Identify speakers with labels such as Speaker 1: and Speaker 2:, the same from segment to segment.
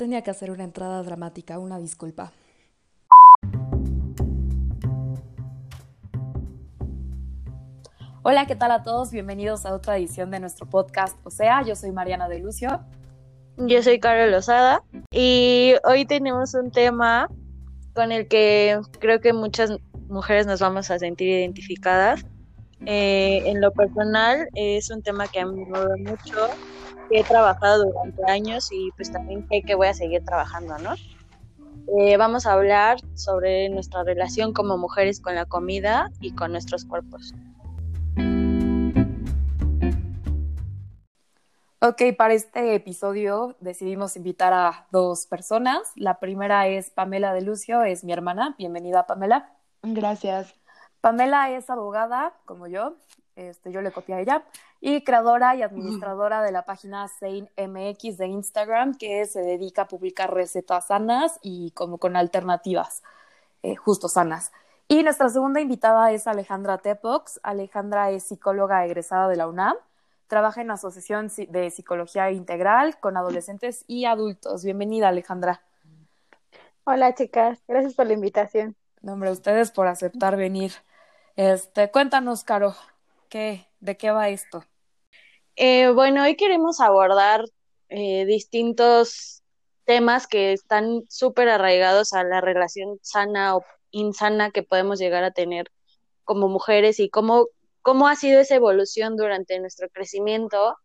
Speaker 1: tenía que hacer una entrada dramática, una disculpa. Hola, ¿qué tal a todos? Bienvenidos a otra edición de nuestro podcast. O sea, yo soy Mariana de Lucio.
Speaker 2: Yo soy Carol Lozada y hoy tenemos un tema con el que creo que muchas mujeres nos vamos a sentir identificadas. Eh, en lo personal es un tema que a mí me mueve mucho he trabajado durante años y pues también sé que voy a seguir trabajando, ¿no? Eh, vamos a hablar sobre nuestra relación como mujeres con la comida y con nuestros cuerpos.
Speaker 1: Ok, para este episodio decidimos invitar a dos personas. La primera es Pamela de Lucio, es mi hermana. Bienvenida, Pamela.
Speaker 3: Gracias.
Speaker 1: Pamela es abogada, como yo, este, yo le copié a ella, y creadora y administradora de la página MX de Instagram, que se dedica a publicar recetas sanas y como con alternativas, eh, justo sanas. Y nuestra segunda invitada es Alejandra Tepox. Alejandra es psicóloga egresada de la UNAM. Trabaja en la Asociación de Psicología Integral con adolescentes y adultos. Bienvenida, Alejandra.
Speaker 3: Hola, chicas. Gracias por la invitación.
Speaker 1: Nombre, ustedes por aceptar venir. Este, cuéntanos, Caro, ¿qué, ¿de qué va esto?
Speaker 2: Eh, bueno, hoy queremos abordar eh, distintos temas que están súper arraigados a la relación sana o insana que podemos llegar a tener como mujeres y cómo, cómo ha sido esa evolución durante nuestro crecimiento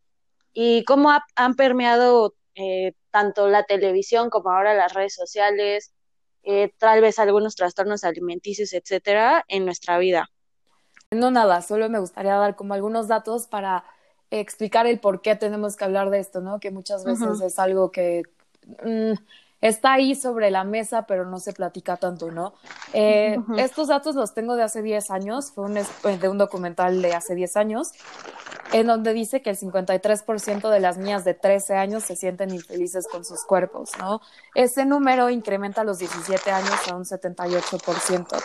Speaker 2: y cómo han permeado eh, tanto la televisión como ahora las redes sociales, tal vez algunos trastornos alimenticios, etcétera, en nuestra vida.
Speaker 1: No nada, solo me gustaría dar como algunos datos para explicar el por qué tenemos que hablar de esto, ¿no? Que muchas veces es algo que mm, está ahí sobre la mesa, pero no se platica tanto, ¿no? Eh, estos datos los tengo de hace 10 años, fue un, eh, de un documental de hace 10 años, en donde dice que el 53% de las niñas de 13 años se sienten infelices con sus cuerpos, ¿no? Ese número incrementa a los 17 años a un 78%.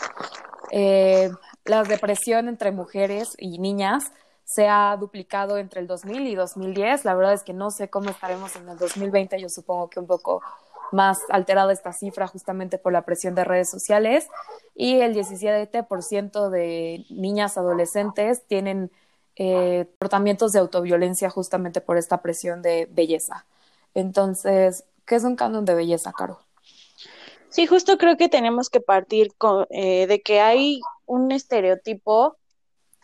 Speaker 1: Eh, la depresión entre mujeres y niñas se ha duplicado entre el 2000 y 2010. La verdad es que no sé cómo estaremos en el 2020. Yo supongo que un poco más alterada esta cifra justamente por la presión de redes sociales. Y el 17% de niñas adolescentes tienen eh, comportamientos de autoviolencia justamente por esta presión de belleza. Entonces, ¿qué es un canon de belleza, Caro?
Speaker 2: Sí, justo creo que tenemos que partir con, eh, de que hay un estereotipo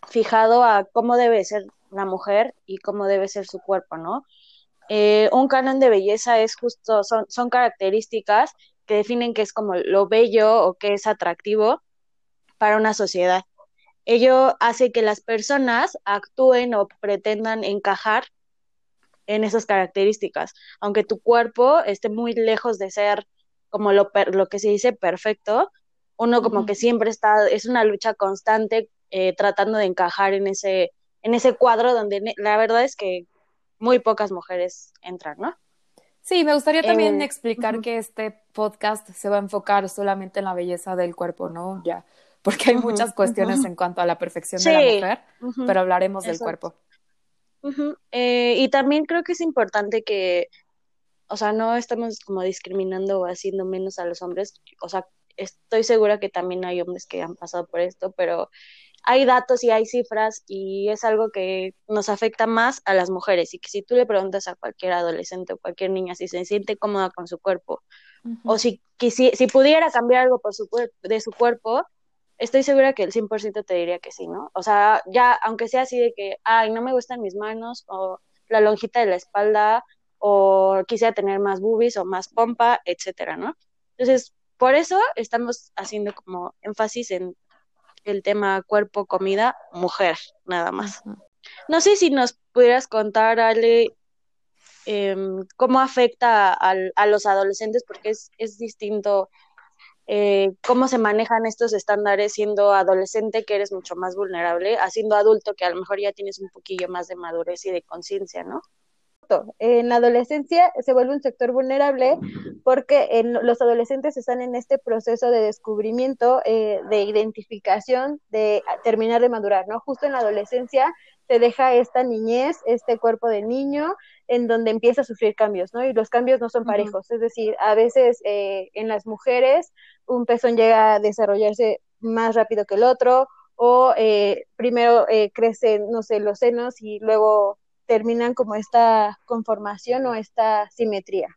Speaker 2: fijado a cómo debe ser la mujer y cómo debe ser su cuerpo, ¿no? Eh, un canon de belleza es justo, son, son características que definen qué es como lo bello o qué es atractivo para una sociedad. Ello hace que las personas actúen o pretendan encajar en esas características, aunque tu cuerpo esté muy lejos de ser como lo, lo que se dice perfecto, uno como que siempre está, es una lucha constante eh, tratando de encajar en ese, en ese cuadro donde la verdad es que muy pocas mujeres entran, ¿no?
Speaker 1: Sí, me gustaría también eh, explicar que este podcast se va a enfocar solamente en la belleza del cuerpo, ¿no? Ya, porque hay muchas cuestiones en cuanto a la perfección de la mujer, pero hablaremos del cuerpo.
Speaker 2: Eh, y también creo que es importante que, o sea, no estamos como discriminando o haciendo menos a los hombres, o sea, estoy segura que también hay hombres que han pasado por esto, pero hay datos y hay cifras y es algo que nos afecta más a las mujeres y que si tú le preguntas a cualquier adolescente o cualquier niña si se siente cómoda con su cuerpo o si, si, pudiera cambiar algo por su, de su cuerpo, estoy segura que el 100% te diría que sí, ¿no? O sea, ya aunque sea así de que, ay, no me gustan mis manos o la lonjita de la espalda o quisiera tener más boobies o más pompa, etcétera, ¿no? Entonces, por eso estamos haciendo como énfasis en el tema cuerpo, comida, mujer, nada más. No sé si nos pudieras contar, Ale, em, cómo afecta a los adolescentes, porque es, es distinto eh, cómo se manejan estos estándares siendo adolescente, que eres mucho más vulnerable, a siendo adulto, que a lo mejor ya tienes un poquillo más de madurez y de conciencia, ¿no?
Speaker 3: En la adolescencia se vuelve un sector vulnerable porque en, los adolescentes están en este proceso de descubrimiento, eh, de identificación, de terminar de madurar, ¿no? Justo en la adolescencia se deja esta niñez, este cuerpo de niño, en donde empieza a sufrir cambios, ¿no? Y los cambios no son parejos, es decir, a veces eh, en las mujeres un pezón llega a desarrollarse más rápido que el otro, o eh, primero eh, crecen, no sé, los senos y luego terminan como esta conformación o esta simetría.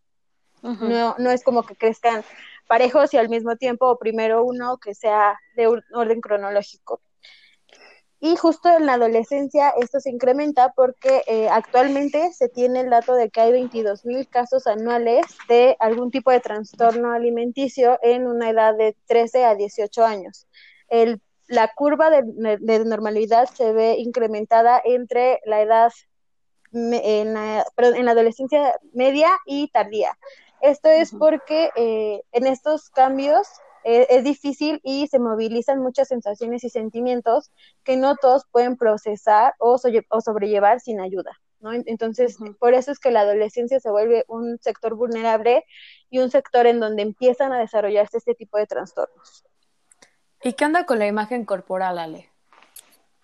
Speaker 3: no, no es como que crezcan parejos y al mismo tiempo, o primero uno que sea de orden cronológico. Y justo en la adolescencia esto se incrementa porque eh, actualmente se tiene el dato de que hay 22 mil casos anuales de algún tipo de trastorno alimenticio en una edad de 13 a 18 años. El, la curva de, normalidad se ve incrementada entre la edad, en la, en la adolescencia media y tardía. Esto es porque eh, en estos cambios eh, es difícil y se movilizan muchas sensaciones y sentimientos que no todos pueden procesar o, sobrellevar sin ayuda. ¿no? Entonces, por eso es que la adolescencia se vuelve un sector vulnerable y un sector en donde empiezan a desarrollarse este tipo de trastornos.
Speaker 1: ¿Y qué onda con la imagen corporal, Ale?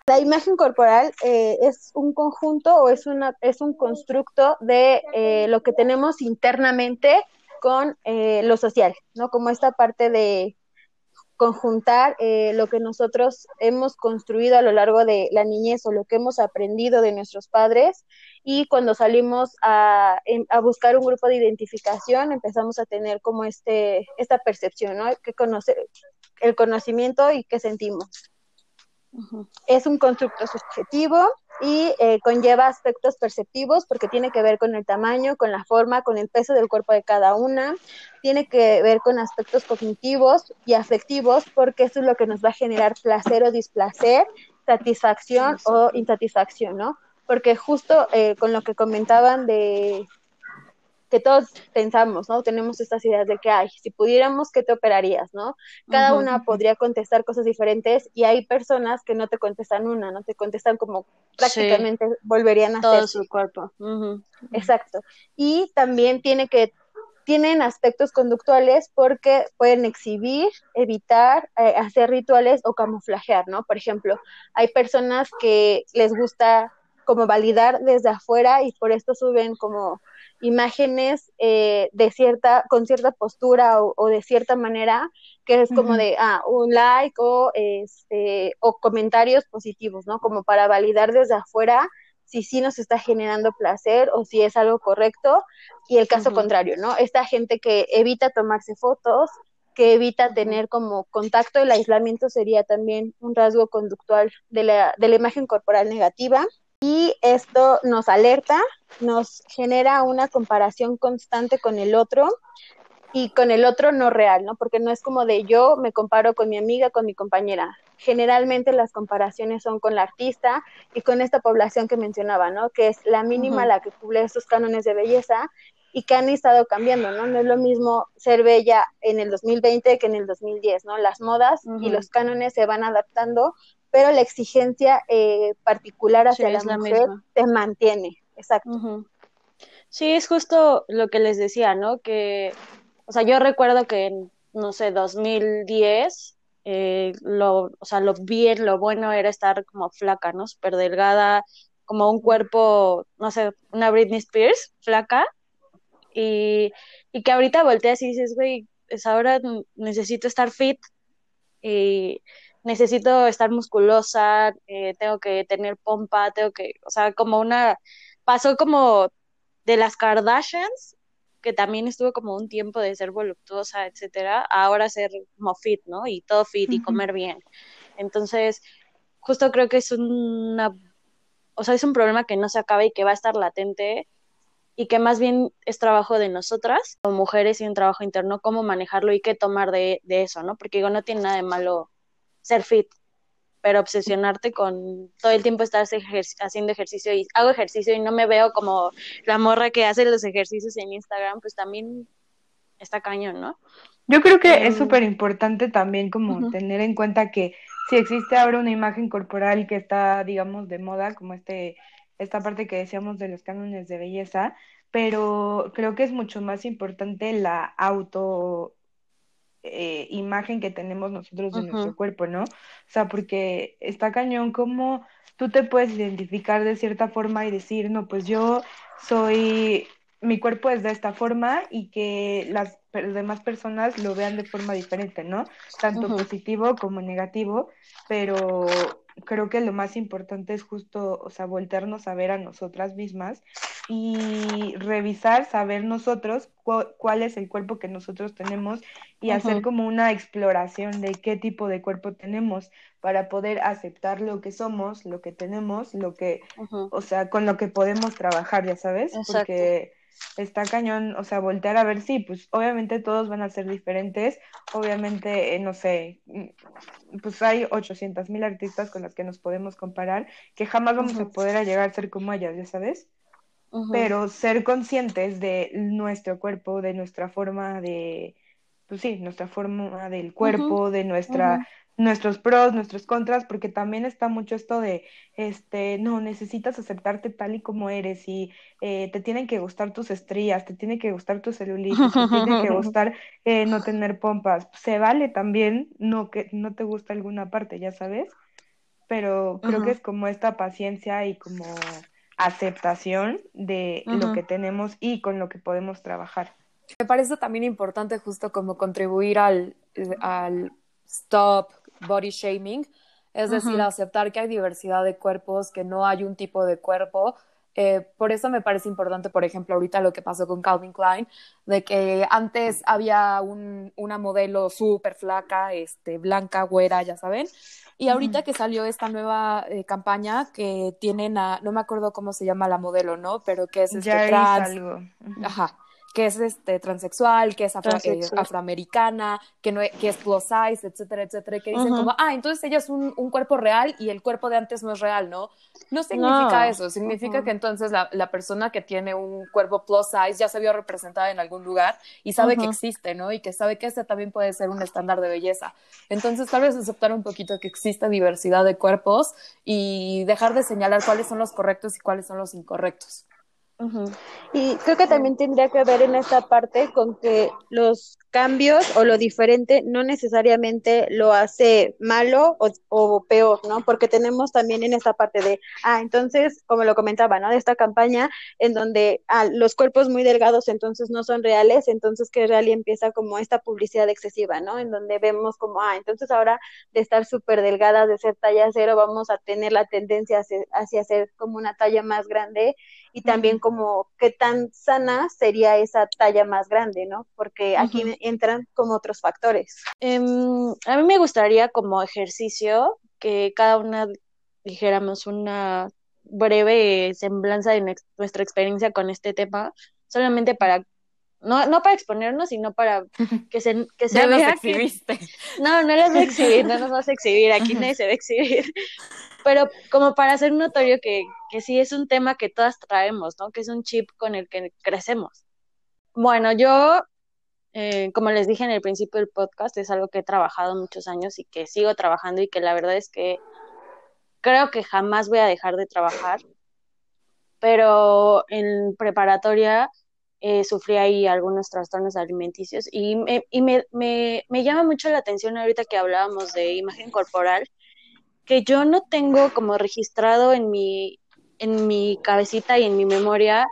Speaker 3: La imagen corporal eh, es un conjunto o es, una, es un constructo de eh, lo que tenemos internamente con eh, lo social, ¿no? Como esta parte de conjuntar eh, lo que nosotros hemos construido a lo largo de la niñez o lo que hemos aprendido de nuestros padres y cuando salimos a, a buscar un grupo de identificación empezamos a tener como este, esta percepción, ¿no? Que conocer el conocimiento y qué sentimos. Es un constructo subjetivo y eh, conlleva aspectos perceptivos porque tiene que ver con el tamaño, con la forma, con el peso del cuerpo de cada una, tiene que ver con aspectos cognitivos y afectivos porque eso es lo que nos va a generar placer o displacer, satisfacción o insatisfacción, ¿no? Porque justo eh, con lo que comentaban de que todos pensamos, ¿no? Tenemos estas ideas de que, ay, si pudiéramos, ¿qué te operarías, no? Cada una podría contestar cosas diferentes y hay personas que no te contestan una, no te contestan como prácticamente volverían a
Speaker 2: todo su cuerpo.
Speaker 3: Exacto. Y también tiene que tienen aspectos conductuales porque pueden exhibir, evitar, eh, hacer rituales o camuflajear, ¿no? Por ejemplo, hay personas que les gusta como validar desde afuera y por esto suben como imágenes eh, de cierta, con cierta postura o, de cierta manera, que es como de, ah, un like o, este, o comentarios positivos, ¿no? Como para validar desde afuera si sí nos está generando placer o si es algo correcto, y el caso contrario, ¿no? Esta gente que evita tomarse fotos, que evita tener como contacto, el aislamiento sería también un rasgo conductual de la, de la imagen corporal negativa y esto nos alerta, nos genera una comparación constante con el otro y con el otro no real, ¿no? Porque no es como de yo me comparo con mi amiga, con mi compañera. Generalmente las comparaciones son con la artista y con esta población que mencionaba, ¿no? Que es la mínima la que cumple estos cánones de belleza y que han estado cambiando, ¿no? No es lo mismo ser bella en el 2020 que en el 2010, ¿no? Las modas y los cánones se van adaptando pero la exigencia eh, particular hacia la mujer se mantiene, exacto.
Speaker 2: Sí, es justo lo que les decía, ¿no? Que, o sea, yo recuerdo que en, no sé, 2010, eh, lo, o sea, lo bien, lo bueno era estar como flaca, ¿no? Súper delgada, como un cuerpo, no sé, una Britney Spears, flaca, y, y que ahorita volteas y dices, güey, pues ahora necesito estar fit, y necesito estar musculosa, eh, tengo que tener pompa, tengo que, o sea, como una, pasó como de las Kardashians, que también estuvo como un tiempo de ser voluptuosa, etcétera, ahora ser como fit, ¿no? Y todo fit y comer bien. Entonces, justo creo que es una, o sea, es un problema que no se acaba y que va a estar latente y que más bien es trabajo de nosotras como mujeres y un trabajo interno, cómo manejarlo y qué tomar de, de eso, ¿no? Porque digo, no tiene nada de malo ser fit, pero obsesionarte con todo el tiempo estar haciendo ejercicio y hago ejercicio y no me veo como la morra que hace los ejercicios en Instagram, pues también está cañón, ¿no?
Speaker 4: Yo creo que es em, súper importante también como tener en cuenta que si existe ahora una imagen corporal que está, digamos, de moda, como este esta parte que decíamos de los cánones de belleza, pero creo que es mucho más importante la auto eh, imagen que tenemos nosotros de nuestro cuerpo, ¿no? O sea, porque está cañón como tú te puedes identificar de cierta forma y decir, no, pues yo soy, mi cuerpo es de esta forma y que las demás personas lo vean de forma diferente, ¿no? Tanto positivo como negativo, pero creo que lo más importante es justo, o sea, voltearnos a ver a nosotras mismas y revisar, saber nosotros cuál es el cuerpo que nosotros tenemos y hacer como una exploración de qué tipo de cuerpo tenemos para poder aceptar lo que somos, lo que tenemos, lo que, o sea, con lo que podemos trabajar, ya sabes, porque está cañón, o sea, voltear a ver, sí, pues obviamente todos van a ser diferentes, obviamente, eh, no sé, mm, pues hay 800 mil artistas con las que nos podemos comparar, que jamás vamos a poder llegar a ser como ellas, ya sabes, pero ser conscientes de nuestro cuerpo, de nuestra forma de, pues sí, nuestra forma del cuerpo, de nuestra nuestros pros, nuestros contras, porque también está mucho esto de, este, no, necesitas aceptarte tal y como eres y eh, te tienen que gustar tus estrías, te tiene que gustar tu celulitis, te tiene que gustar eh, no tener pompas. Se vale también no que no te gusta alguna parte, ya sabes, pero creo que es como esta paciencia y como aceptación de lo que tenemos y con lo que podemos trabajar.
Speaker 1: Me parece también importante justo como contribuir al, al stop body shaming, es decir, aceptar que hay diversidad de cuerpos, que no hay un tipo de cuerpo. Eh, por eso me parece importante, por ejemplo, ahorita lo que pasó con Calvin Klein, de que antes había un, una modelo súper flaca, este, blanca, güera, ya saben, y ahorita que salió esta nueva eh, campaña que tienen a, no me acuerdo cómo se llama la modelo, ¿no? Pero que es este trans. Algo. Ajá que es este transexual, que es eh, afroamericana, que no que es plus size, etcétera, etcétera, que dicen como, ah, entonces ella es un, un, cuerpo real y el cuerpo de antes no es real, ¿no? No significa eso, significa que entonces la, la, persona que tiene un cuerpo plus size ya se vio representada en algún lugar y sabe que existe, ¿no? Y que sabe que este también puede ser un estándar de belleza. Entonces, tal vez aceptar un poquito que exista diversidad de cuerpos y dejar de señalar cuáles son los correctos y cuáles son los incorrectos.
Speaker 3: Y creo que también tendría que ver en esta parte con que los cambios o lo diferente no necesariamente lo hace malo o, peor, ¿no? Porque tenemos también en esta parte de, ah, entonces, como lo comentaba, ¿no? De esta campaña en donde ah, los cuerpos muy delgados entonces no son reales, entonces que real y empieza como esta publicidad excesiva, ¿no? En donde vemos como, ah, entonces ahora de estar súper delgadas, de ser talla cero, vamos a tener la tendencia hacia, hacia ser como una talla más grande y también como qué tan sana sería esa talla más grande, ¿no? Porque aquí entran como otros factores.
Speaker 2: Em, a mí me gustaría como ejercicio que cada una dijéramos una breve semblanza de nuestra experiencia con este tema, solamente para no, no para exponernos, sino para que se, que se vea que... No, no las voy a exhibir, no nos vas a exhibir, aquí nadie se va a exhibir. Pero como para hacer notorio que, que sí es un tema que todas traemos, ¿no? Que es un chip con el que crecemos. Bueno, yo eh, como les dije en el principio del podcast, es algo que he trabajado muchos años y que sigo trabajando y que la verdad es que creo que jamás voy a dejar de trabajar. Pero en preparatoria eh, sufrí ahí algunos trastornos alimenticios y, me, y me, me, me llama mucho la atención ahorita que hablábamos de imagen corporal, que yo no tengo como registrado en mi, en mi cabecita y en mi memoria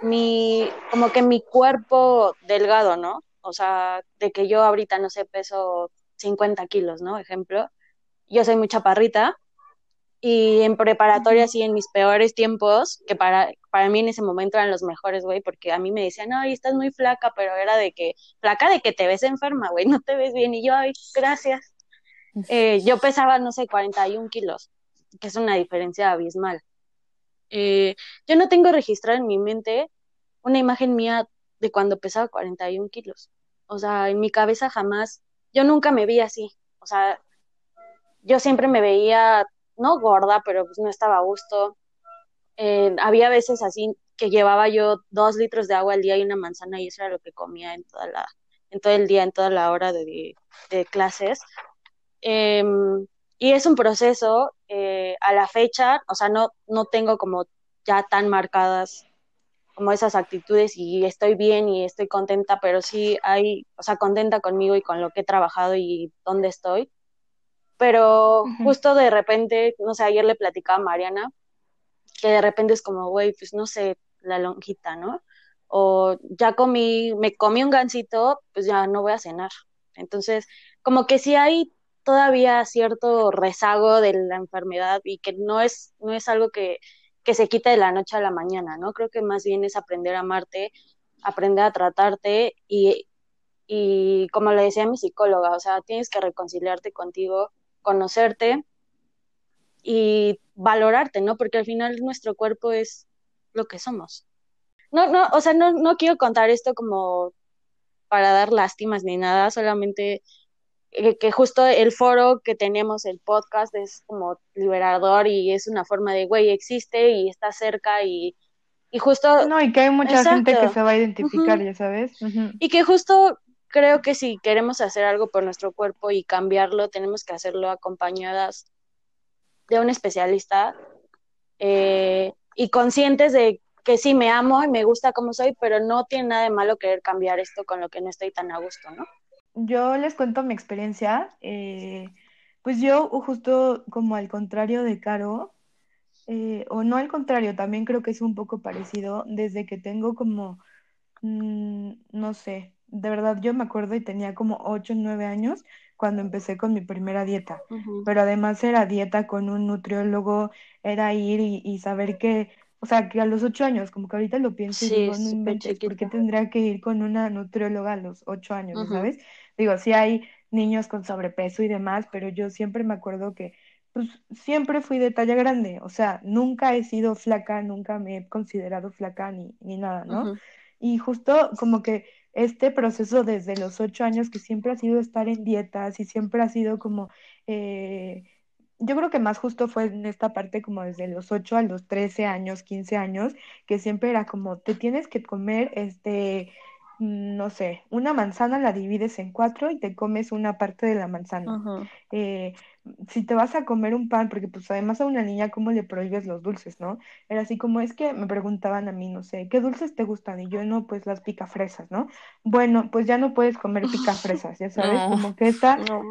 Speaker 2: mi, como que mi cuerpo delgado, ¿no? O sea, de que yo ahorita, no sé, peso 50 kilos, ¿no? Ejemplo. Yo soy muy chaparrita y en preparatoria, sí, en mis peores tiempos, que para, para mí en ese momento eran los mejores, güey, porque a mí me decían, ay, estás muy flaca, pero era de que, flaca de que te ves enferma, güey, no te ves bien. Y yo, ay, gracias. Eh, yo pesaba, no sé, 41 kilos, que es una diferencia abismal. Eh, yo no tengo registrado en mi mente una imagen mía de cuando pesaba 41 kilos. O sea, en mi cabeza jamás, yo nunca me vi así. O sea, yo siempre me veía, no gorda, pero pues no estaba a gusto. Eh, había veces así que llevaba yo dos litros de agua al día y una manzana y eso era lo que comía en toda la, en todo el día, en toda la hora de, de clases. Em, y es un proceso, eh, a la fecha, o sea, no, no tengo como ya tan marcadas como esas actitudes y estoy bien y estoy contenta, pero sí hay, o sea, contenta conmigo y con lo que he trabajado y dónde estoy. Pero justo de repente, no sé, ayer le platicaba a Mariana que de repente es como, güey, pues no sé, la lonjita, ¿no? O ya comí, me comí un gansito, pues ya no voy a cenar. Entonces, como que sí hay todavía cierto rezago de la enfermedad y que no es, no es algo que, que se quita de la noche a la mañana, ¿no? Creo que más bien es aprender a amarte, aprender a tratarte y, y como le decía mi psicóloga, o sea, tienes que reconciliarte contigo, conocerte y valorarte, ¿no? Porque al final nuestro cuerpo es lo que somos. No, no, o sea, no, no quiero contar esto como para dar lástimas ni nada, solamente que justo el foro que tenemos, el podcast, es como liberador y es una forma de, güey, existe y está cerca y, y justo...
Speaker 4: No, y que hay mucha gente que se va a identificar, ya sabes.
Speaker 2: Y que justo creo que si queremos hacer algo por nuestro cuerpo y cambiarlo, tenemos que hacerlo acompañadas de un especialista eh, y conscientes de que sí me amo y me gusta como soy, pero no tiene nada de malo querer cambiar esto con lo que no estoy tan a gusto, ¿no?
Speaker 4: Yo les cuento mi experiencia. Eh, pues yo justo como al contrario de Caro, eh, o no al contrario, también creo que es un poco parecido desde que tengo como, mm, no sé, de verdad yo me acuerdo y tenía como 8 o 9 años cuando empecé con mi primera dieta, pero además era dieta con un nutriólogo, era ir y, y saber que o sea, que a los ocho años, como que ahorita lo pienso y digo, no inventes, ¿por qué tendría que ir con una nutrióloga a los ocho años, ¿sabes? Digo, sí hay niños con sobrepeso y demás, pero yo siempre me acuerdo que, pues, siempre fui de talla grande, o sea, nunca he sido flaca, nunca me he considerado flaca ni, ni nada, ¿no? Y justo como que este proceso desde los ocho años que siempre ha sido estar en dietas y siempre ha sido como... Eh, yo creo que más justo fue en esta parte como desde los 8 a los 13 años, 15 años, que siempre era como, te tienes que comer, este, no sé, una manzana la divides en cuatro y te comes una parte de la manzana. Eh, si te vas a comer un pan, porque pues además a una niña, ¿cómo le prohíbes los dulces, no? Era así como es que me preguntaban a mí, no sé, ¿qué dulces te gustan? Y yo no, pues las picafresas, ¿no? Bueno, pues ya no puedes comer picafresas, ya sabes, como que está... No,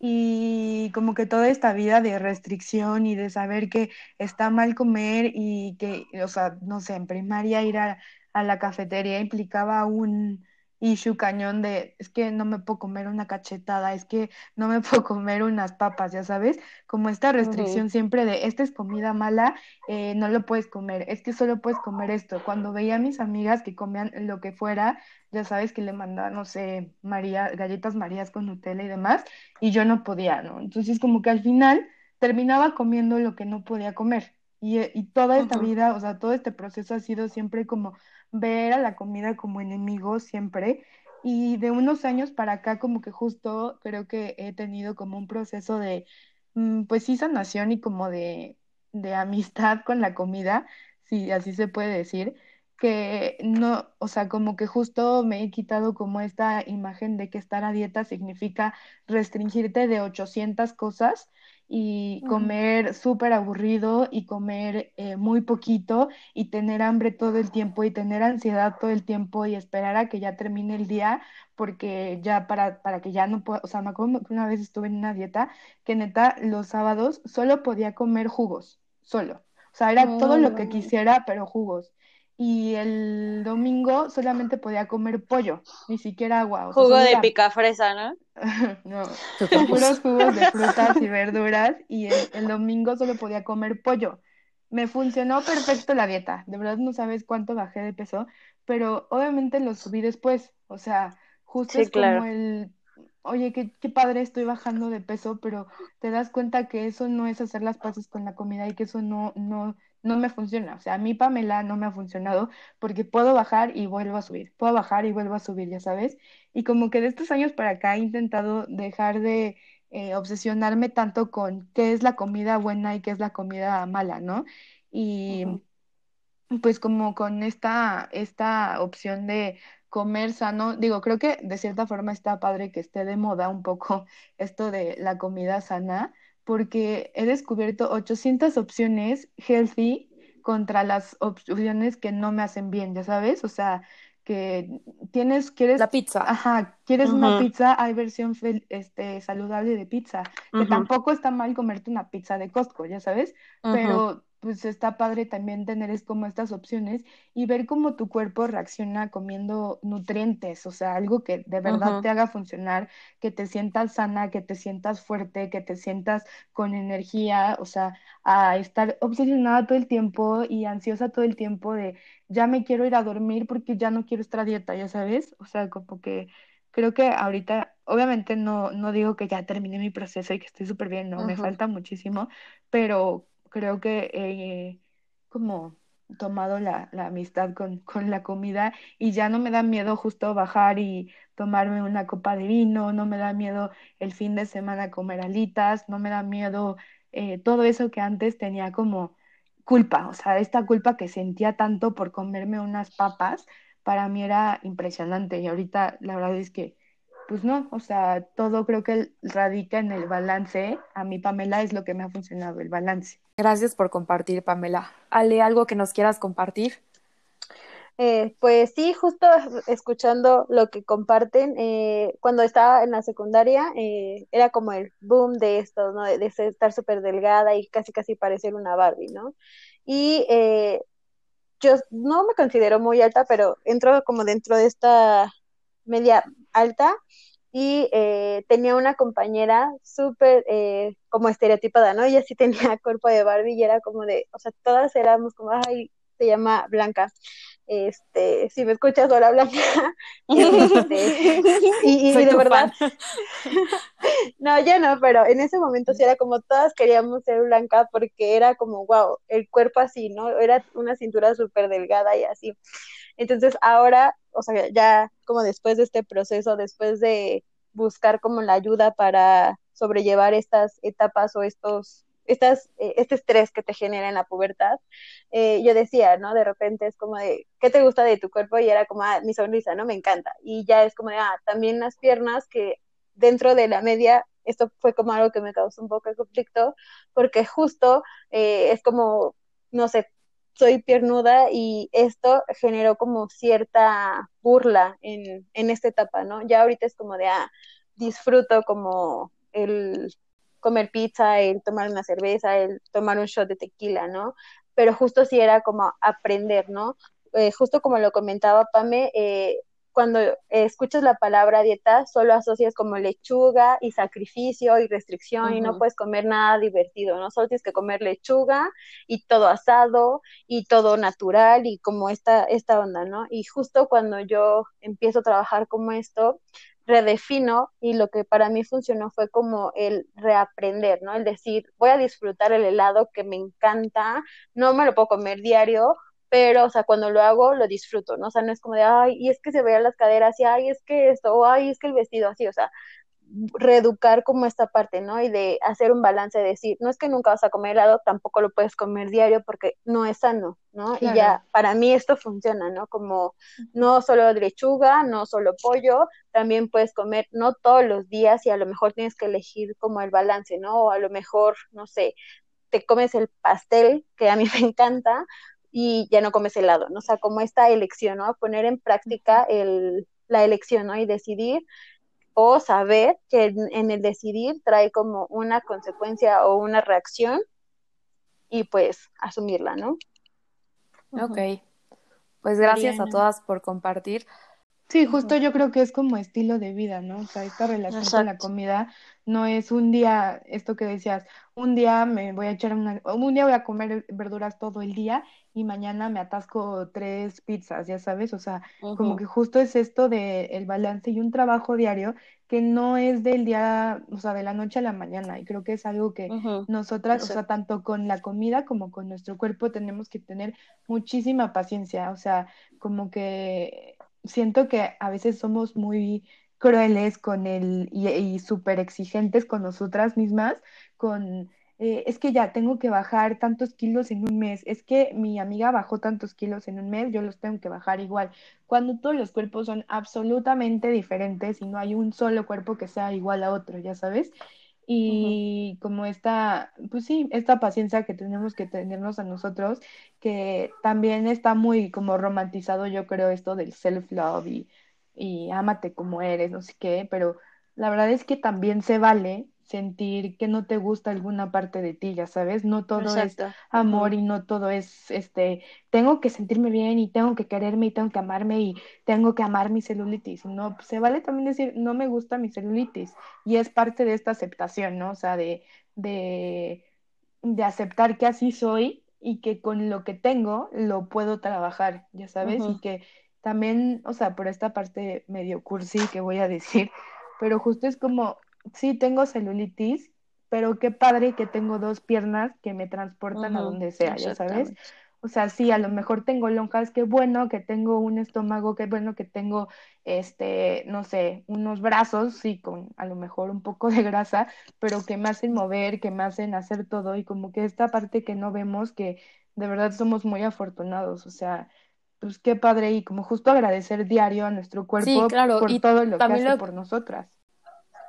Speaker 4: y como que toda esta vida de restricción y de saber que está mal comer y que, o sea, no sé, en primaria ir a, a la cafetería implicaba un issue cañón de, es que no me puedo comer una cachetada, es que no me puedo comer unas papas, ya sabes, como esta restricción siempre de, esta es comida mala, eh, no lo puedes comer, es que solo puedes comer esto. Cuando veía a mis amigas que comían lo que fuera, ya sabes que le mandaba, no sé, María, galletas Marías con Nutella y demás, y yo no podía, ¿no? Entonces como que al final terminaba comiendo lo que no podía comer. Y, y toda esta vida, o sea, todo este proceso ha sido siempre como ver a la comida como enemigo siempre. Y de unos años para acá, como que justo creo que he tenido como un proceso de, mm, pues sí, sanación y como de, de amistad con la comida, si así se puede decir, que no, o sea, como que justo me he quitado como esta imagen de que estar a dieta significa restringirte de 800 cosas y comer súper aburrido y comer eh, muy poquito y tener hambre todo el tiempo y tener ansiedad todo el tiempo y esperar a que ya termine el día porque ya para, para que ya no pueda, o sea, me acuerdo que una vez estuve en una dieta que neta los sábados solo podía comer jugos, solo. O sea, era todo lo que quisiera, pero jugos y el domingo solamente podía comer pollo, ni siquiera agua.
Speaker 2: Jugo de picafresa, ¿no?
Speaker 4: no, puros jugos de frutas y verduras y el, domingo solo podía comer pollo. Me funcionó perfecto la dieta, de verdad no sabes cuánto bajé de peso, pero obviamente lo subí después, o sea, justo es como el, oye, qué, qué padre estoy bajando de peso, pero te das cuenta que eso no es hacer las paces con la comida y que eso no, no no me funciona. O sea, a mí Pamela no me ha funcionado porque puedo bajar y vuelvo a subir, puedo bajar y vuelvo a subir, ya sabes. Y como que de estos años para acá he intentado dejar de eh, obsesionarme tanto con qué es la comida buena y qué es la comida mala, ¿no? Y, pues como con esta, esta opción de comer sano, digo, creo que de cierta forma está padre que esté de moda un poco esto de la comida sana, porque he descubierto 800 opciones healthy contra las opciones que no me hacen bien, ya sabes, o sea, que tienes, quieres...
Speaker 1: La pizza.
Speaker 4: Ajá, quieres una pizza, hay versión este, saludable de pizza, que tampoco está mal comerte una pizza de Costco, ya sabes, pero pues está padre también tener es como estas opciones y ver cómo tu cuerpo reacciona comiendo nutrientes, o sea, algo que de verdad te haga funcionar, que te sientas sana, que te sientas fuerte, que te sientas con energía, o sea, a estar obsesionada todo el tiempo y ansiosa todo el tiempo de ya me quiero ir a dormir porque ya no quiero estar a dieta, ya sabes, o sea, como que creo que ahorita, obviamente no, no digo que ya terminé mi proceso y que estoy súper bien, no, me falta muchísimo, pero creo que he como tomado la, la amistad con, con, la comida y ya no me da miedo justo bajar y tomarme una copa de vino, no me da miedo el fin de semana comer alitas, no me da miedo eh, todo eso que antes tenía como culpa, o sea, esta culpa que sentía tanto por comerme unas papas, para mí era impresionante y ahorita la verdad es que pues no, o sea, todo creo que radica en el balance. A mí, Pamela, es lo que me ha funcionado, el balance.
Speaker 1: Gracias por compartir, Pamela. Ale, ¿algo que nos quieras compartir?
Speaker 3: Eh, pues sí, justo escuchando lo que comparten, eh, cuando estaba en la secundaria eh, era como el boom de esto, ¿no? De, estar súper delgada y casi casi parecer una Barbie, ¿no? Y yo no me considero muy alta, pero entro como dentro de esta media alta y eh, tenía una compañera súper eh, como estereotipada, ¿no? Ella sí tenía cuerpo de Barbie y era como de, o sea, todas éramos como, ay, se llama Blanca. Este, si me escuchas, hola Blanca. Este, y, de verdad. no, ya no, pero en ese momento sí era como todas queríamos ser Blanca porque era como, wow, el cuerpo así, ¿no? Era una cintura súper delgada y así. Entonces ahora, o sea, ya como después de este proceso, después de buscar como la ayuda para sobrellevar estas etapas o estos estas, eh, este estrés que te genera en la pubertad, eh, yo decía, ¿no? De repente es como de, ¿qué te gusta de tu cuerpo? Y era como, ah, mi sonrisa, ¿no? Me encanta. Y ya es como de, ah, también las piernas que dentro de la media, esto fue como algo que me causó un poco de conflicto, porque justo eh, es como, no sé, soy piernuda y esto generó como cierta burla en, en esta etapa, ¿no? Ya ahorita es como de, ah, disfruto como el comer pizza, el tomar una cerveza, el tomar un shot de tequila, ¿no? Pero justo sí era como aprender, ¿no? Eh, justo como lo comentaba Pame, eh, cuando escuchas la palabra dieta, solo asocias como lechuga y sacrificio y restricción y no puedes comer nada divertido, ¿no? Solo tienes que comer lechuga y todo asado y todo natural y como esta, esta onda, ¿no? Y justo cuando yo empiezo a trabajar como esto, redefino y lo que para mí funcionó fue como el reaprender, ¿no? El decir, voy a disfrutar el helado que me encanta, no me lo puedo comer diario, pero, o sea, cuando lo hago, lo disfruto, ¿no? O sea, no es como de, ay, y es que se vean las caderas, y ay, es que esto, o ay, es que el vestido así, o sea, reeducar como esta parte, ¿no? Y de hacer un balance, de decir, no es que nunca vas a comer helado, tampoco lo puedes comer diario porque no es sano, ¿no? Y ya, para mí esto funciona, ¿no? Como no solo lechuga, no solo pollo, también puedes comer, no todos los días y a lo mejor tienes que elegir como el balance, ¿no? O a lo mejor, no sé, te comes el pastel, que a mí me encanta, y ya no comes helado, ¿no? O sea, como esta elección, ¿no? Poner en práctica el, la elección, ¿no? Y decidir o saber que en, el decidir trae como una consecuencia o una reacción y pues asumirla, ¿no?
Speaker 1: Ok. Pues gracias a todas por compartir.
Speaker 4: Sí, justo yo creo que es como estilo de vida, ¿no? O sea, esta relación con la comida no es un día, esto que decías, un día me voy a echar una, un día voy a comer verduras todo el día y mañana me atasco tres pizzas, ya sabes, o sea, como que justo es esto de el balance y un trabajo diario que no es del día, o sea, de la noche a la mañana y creo que es algo que nosotras, o sea, tanto con la comida como con nuestro cuerpo tenemos que tener muchísima paciencia, o sea, como que siento que a veces somos muy crueles con el y, y súper exigentes con nosotras mismas, con eh, es que ya tengo que bajar tantos kilos en un mes, es que mi amiga bajó tantos kilos en un mes, yo los tengo que bajar igual, cuando todos los cuerpos son absolutamente diferentes y no hay un solo cuerpo que sea igual a otro, ya sabes. Y como esta, pues sí, esta paciencia que tenemos que tenernos a nosotros, que también está muy como romantizado, yo creo, esto del self-love y, y ámate como eres, no sé qué, pero la verdad es que también se vale sentir que no te gusta alguna parte de ti, ya sabes, no todo es amor y no todo es, este, tengo que sentirme bien y tengo que quererme y tengo que amarme y tengo que amar mi celulitis, no, se vale también decir, no me gusta mi celulitis y es parte de esta aceptación, ¿no? O sea, de, de, de aceptar que así soy y que con lo que tengo lo puedo trabajar, ya sabes, y que también, o sea, por esta parte medio cursi que voy a decir, pero justo es como sí tengo celulitis, pero qué padre que tengo dos piernas que me transportan a donde sea, ya sabes. O sea, sí, a lo mejor tengo lonjas, qué bueno que tengo un estómago, qué bueno que tengo, este, no sé, unos brazos, sí, con a lo mejor un poco de grasa, pero que me hacen mover, que me hacen hacer todo y como que esta parte que no vemos, que de verdad somos muy afortunados, o sea, pues qué padre y como justo agradecer diario a nuestro cuerpo por todo lo que hace por nosotras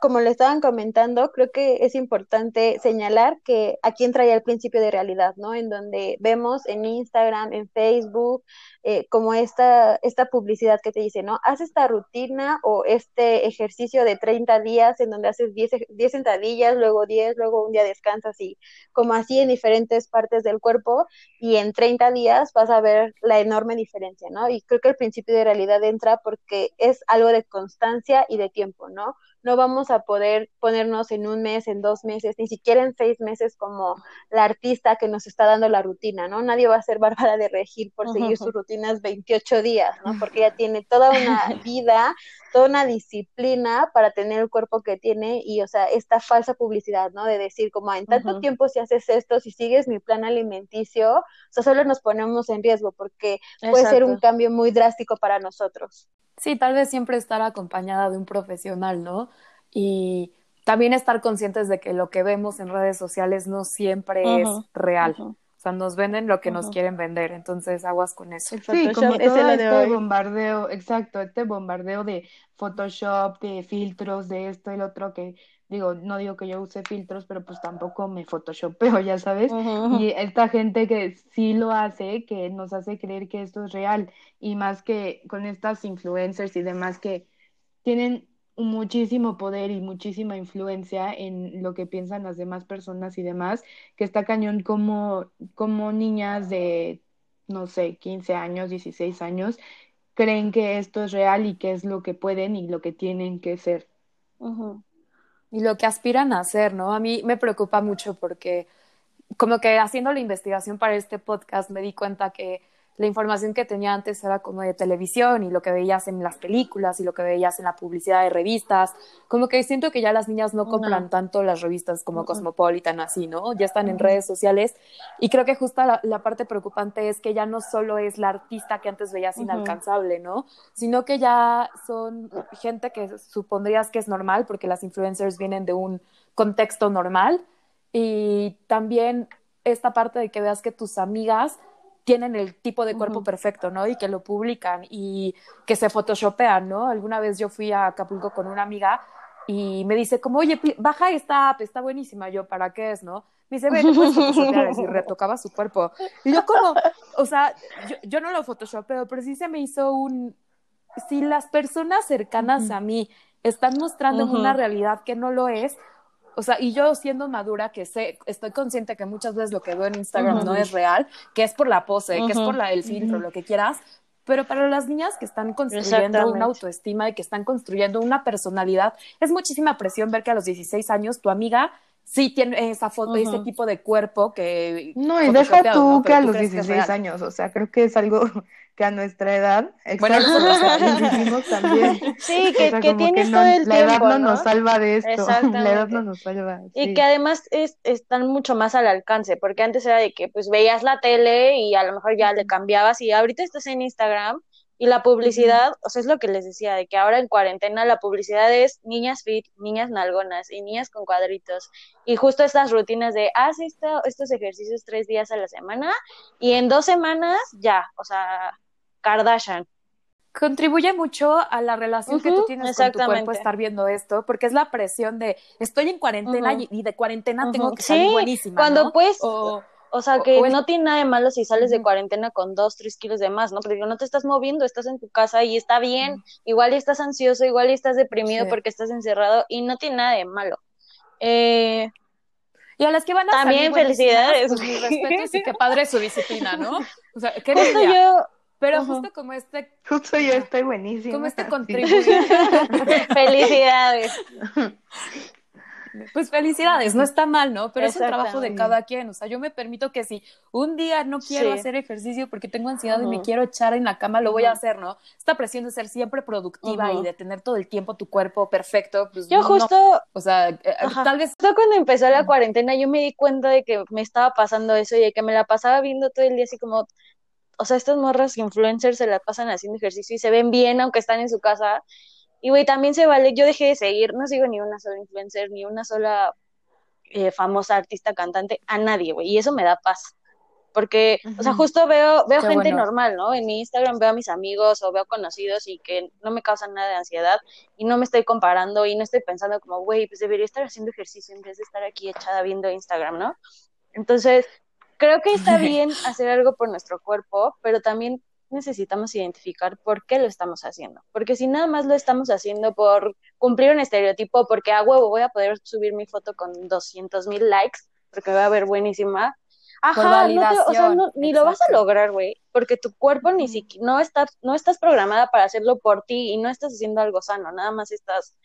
Speaker 3: como le estaban comentando, creo que es importante señalar que aquí entra el principio de realidad, ¿no? En donde vemos en Instagram, en Facebook, eh, como esta, esta publicidad que te dice, ¿no? Haz esta rutina o este ejercicio de 30 días en donde haces 10, 10 sentadillas, luego 10, luego un día descansas y como así en diferentes partes del cuerpo y en 30 días vas a ver la enorme diferencia, ¿no? Y creo que el principio de realidad entra porque es algo de constancia y de tiempo, ¿no? No vamos a poder ponernos en un mes, en dos meses, ni siquiera en seis meses como la artista que nos está dando la rutina, ¿no? Nadie va a ser Bárbara de Regir por seguir sus rutinas 28 días, ¿no? Porque ella tiene toda una vida, toda una disciplina para tener el cuerpo que tiene y, o sea, esta falsa publicidad, ¿no? De decir como en tanto tiempo si haces esto, si sigues mi plan alimenticio, o sea, solo nos ponemos en riesgo porque puede ser un cambio muy drástico para nosotros.
Speaker 1: Sí, tal vez siempre estar acompañada de un profesional, ¿no? Y también estar conscientes de que lo que vemos en redes sociales no siempre es real. O sea, nos venden lo que nos quieren vender, entonces aguas con eso.
Speaker 4: Sí, como todo este bombardeo, exacto, este bombardeo de Photoshop, de filtros, de esto y lo otro que digo, no digo que yo use filtros, pero pues tampoco me photoshopeo, ya sabes. Y esta gente que sí lo hace, que nos hace creer que esto es real, y más que con estas influencers y demás que tienen muchísimo poder y muchísima influencia en lo que piensan las demás personas y demás, que está cañón como, como niñas de, no sé, 15 años, 16 años, creen que esto es real y que es lo que pueden y lo que tienen que ser
Speaker 1: y lo que aspiran a hacer, ¿no? A mí me preocupa mucho porque como que haciendo la investigación para este podcast me di cuenta que la información que tenía antes era como de televisión y lo que veías en las películas y lo que veías en la publicidad de revistas. Como que siento que ya las niñas no compran tanto las revistas como Cosmopolitan así, ¿no? Ya están en redes sociales y creo que justo la, parte preocupante es que ya no solo es la artista que antes veías inalcanzable, ¿no? Sino que ya son gente que supondrías que es normal porque las influencers vienen de un contexto normal y también esta parte de que veas que tus amigas tienen el tipo de cuerpo perfecto, ¿no? Y que lo publican y que se photoshopean, ¿no? Alguna vez yo fui a Acapulco con una amiga y me dice como, oye, baja esta app, está buenísima. Yo, ¿para qué es, no? Me dice, ve, puedes photoshopear y retocaba su cuerpo. Y yo como, o sea, yo, yo no lo photoshopeo, pero sí se me hizo un... Si las personas cercanas a mí están mostrando una realidad que no lo es, o sea, y yo siendo madura, que sé, estoy consciente que muchas veces lo que veo en Instagram no es real, que es por la pose, que es por la, el filtro, lo que quieras, pero para las niñas que están construyendo una autoestima y que están construyendo una personalidad, es muchísima presión ver que a los 16 años tu amiga sí tiene esa foto, ese tipo de cuerpo que...
Speaker 4: No, y deja tú que a los 16 años, o sea, creo que es algo que a nuestra edad, bueno,
Speaker 3: los también. Sí, que, que tienes todo el
Speaker 4: la tiempo, edad no, nos salva de esto, la edad no nos salva.
Speaker 2: Y que además es, están mucho más al alcance, porque antes era de que pues veías la tele y a lo mejor ya le cambiabas y ahorita estás en Instagram Y la publicidad, o sea, es lo que les decía, de que ahora en cuarentena la publicidad es niñas fit, niñas nalgonas y niñas con cuadritos. Y justo estas rutinas de, haz estos ejercicios tres días a la semana y en dos semanas ya, o sea, Kardashian.
Speaker 1: Contribuye mucho a la relación que tú tienes con tu cuerpo estar viendo esto, porque es la presión de estoy en cuarentena y, de cuarentena tengo que salir buenísima.
Speaker 2: Cuando pues o sea, que no tiene nada de malo si sales de cuarentena con dos, tres kilos de más, ¿no? Porque no te estás moviendo, estás en tu casa y está bien. Igual estás ansioso, igual estás deprimido porque estás encerrado y no tiene nada de malo. Eh,
Speaker 1: y a las que van a
Speaker 2: También felicidades.
Speaker 1: Pues, mis respetos y qué padre su disciplina, ¿no? O sea, qué yo, Pero justo como este...
Speaker 4: Justo yo estoy buenísimo.
Speaker 1: Como este contribuye.
Speaker 2: felicidades.
Speaker 1: Pues felicidades, no está mal, ¿no? Pero es un trabajo de cada quien. O sea, yo me permito que si un día no quiero hacer ejercicio porque tengo ansiedad y me quiero echar en la cama, lo voy a hacer, ¿no? Esta presión de ser siempre productiva y de tener todo el tiempo tu cuerpo perfecto, pues
Speaker 2: Yo justo,
Speaker 1: o sea, eh, eh, tal vez...
Speaker 2: Justo cuando empezó la cuarentena yo me di cuenta de que me estaba pasando eso y de que me la pasaba viendo todo el día así como o sea, estas morras influencers se la pasan haciendo ejercicio y se ven bien aunque están en su casa y, güey, también se vale, yo dejé de seguir, no sigo ni una sola influencer, ni una sola eh, famosa artista cantante, a nadie, güey, y eso me da paz. Porque, o sea, justo veo, veo gente normal, ¿no? En mi Instagram veo a mis amigos o veo conocidos y que no me causan nada de ansiedad y no me estoy comparando y no estoy pensando como, güey, pues debería estar haciendo ejercicio en vez de estar aquí echada viendo Instagram, ¿no? Entonces, creo que está bien hacer algo por nuestro cuerpo, pero también necesitamos identificar por qué lo estamos haciendo. Porque si nada más lo estamos haciendo por cumplir un estereotipo, porque a huevo voy a poder subir mi foto con 200 mil likes, porque va a ver buenísima. Ajá, no o sea, ni lo vas a lograr, güey, porque tu cuerpo ni siquiera, no estás, no estás programada para hacerlo por ti y no estás haciendo algo sano, nada más estás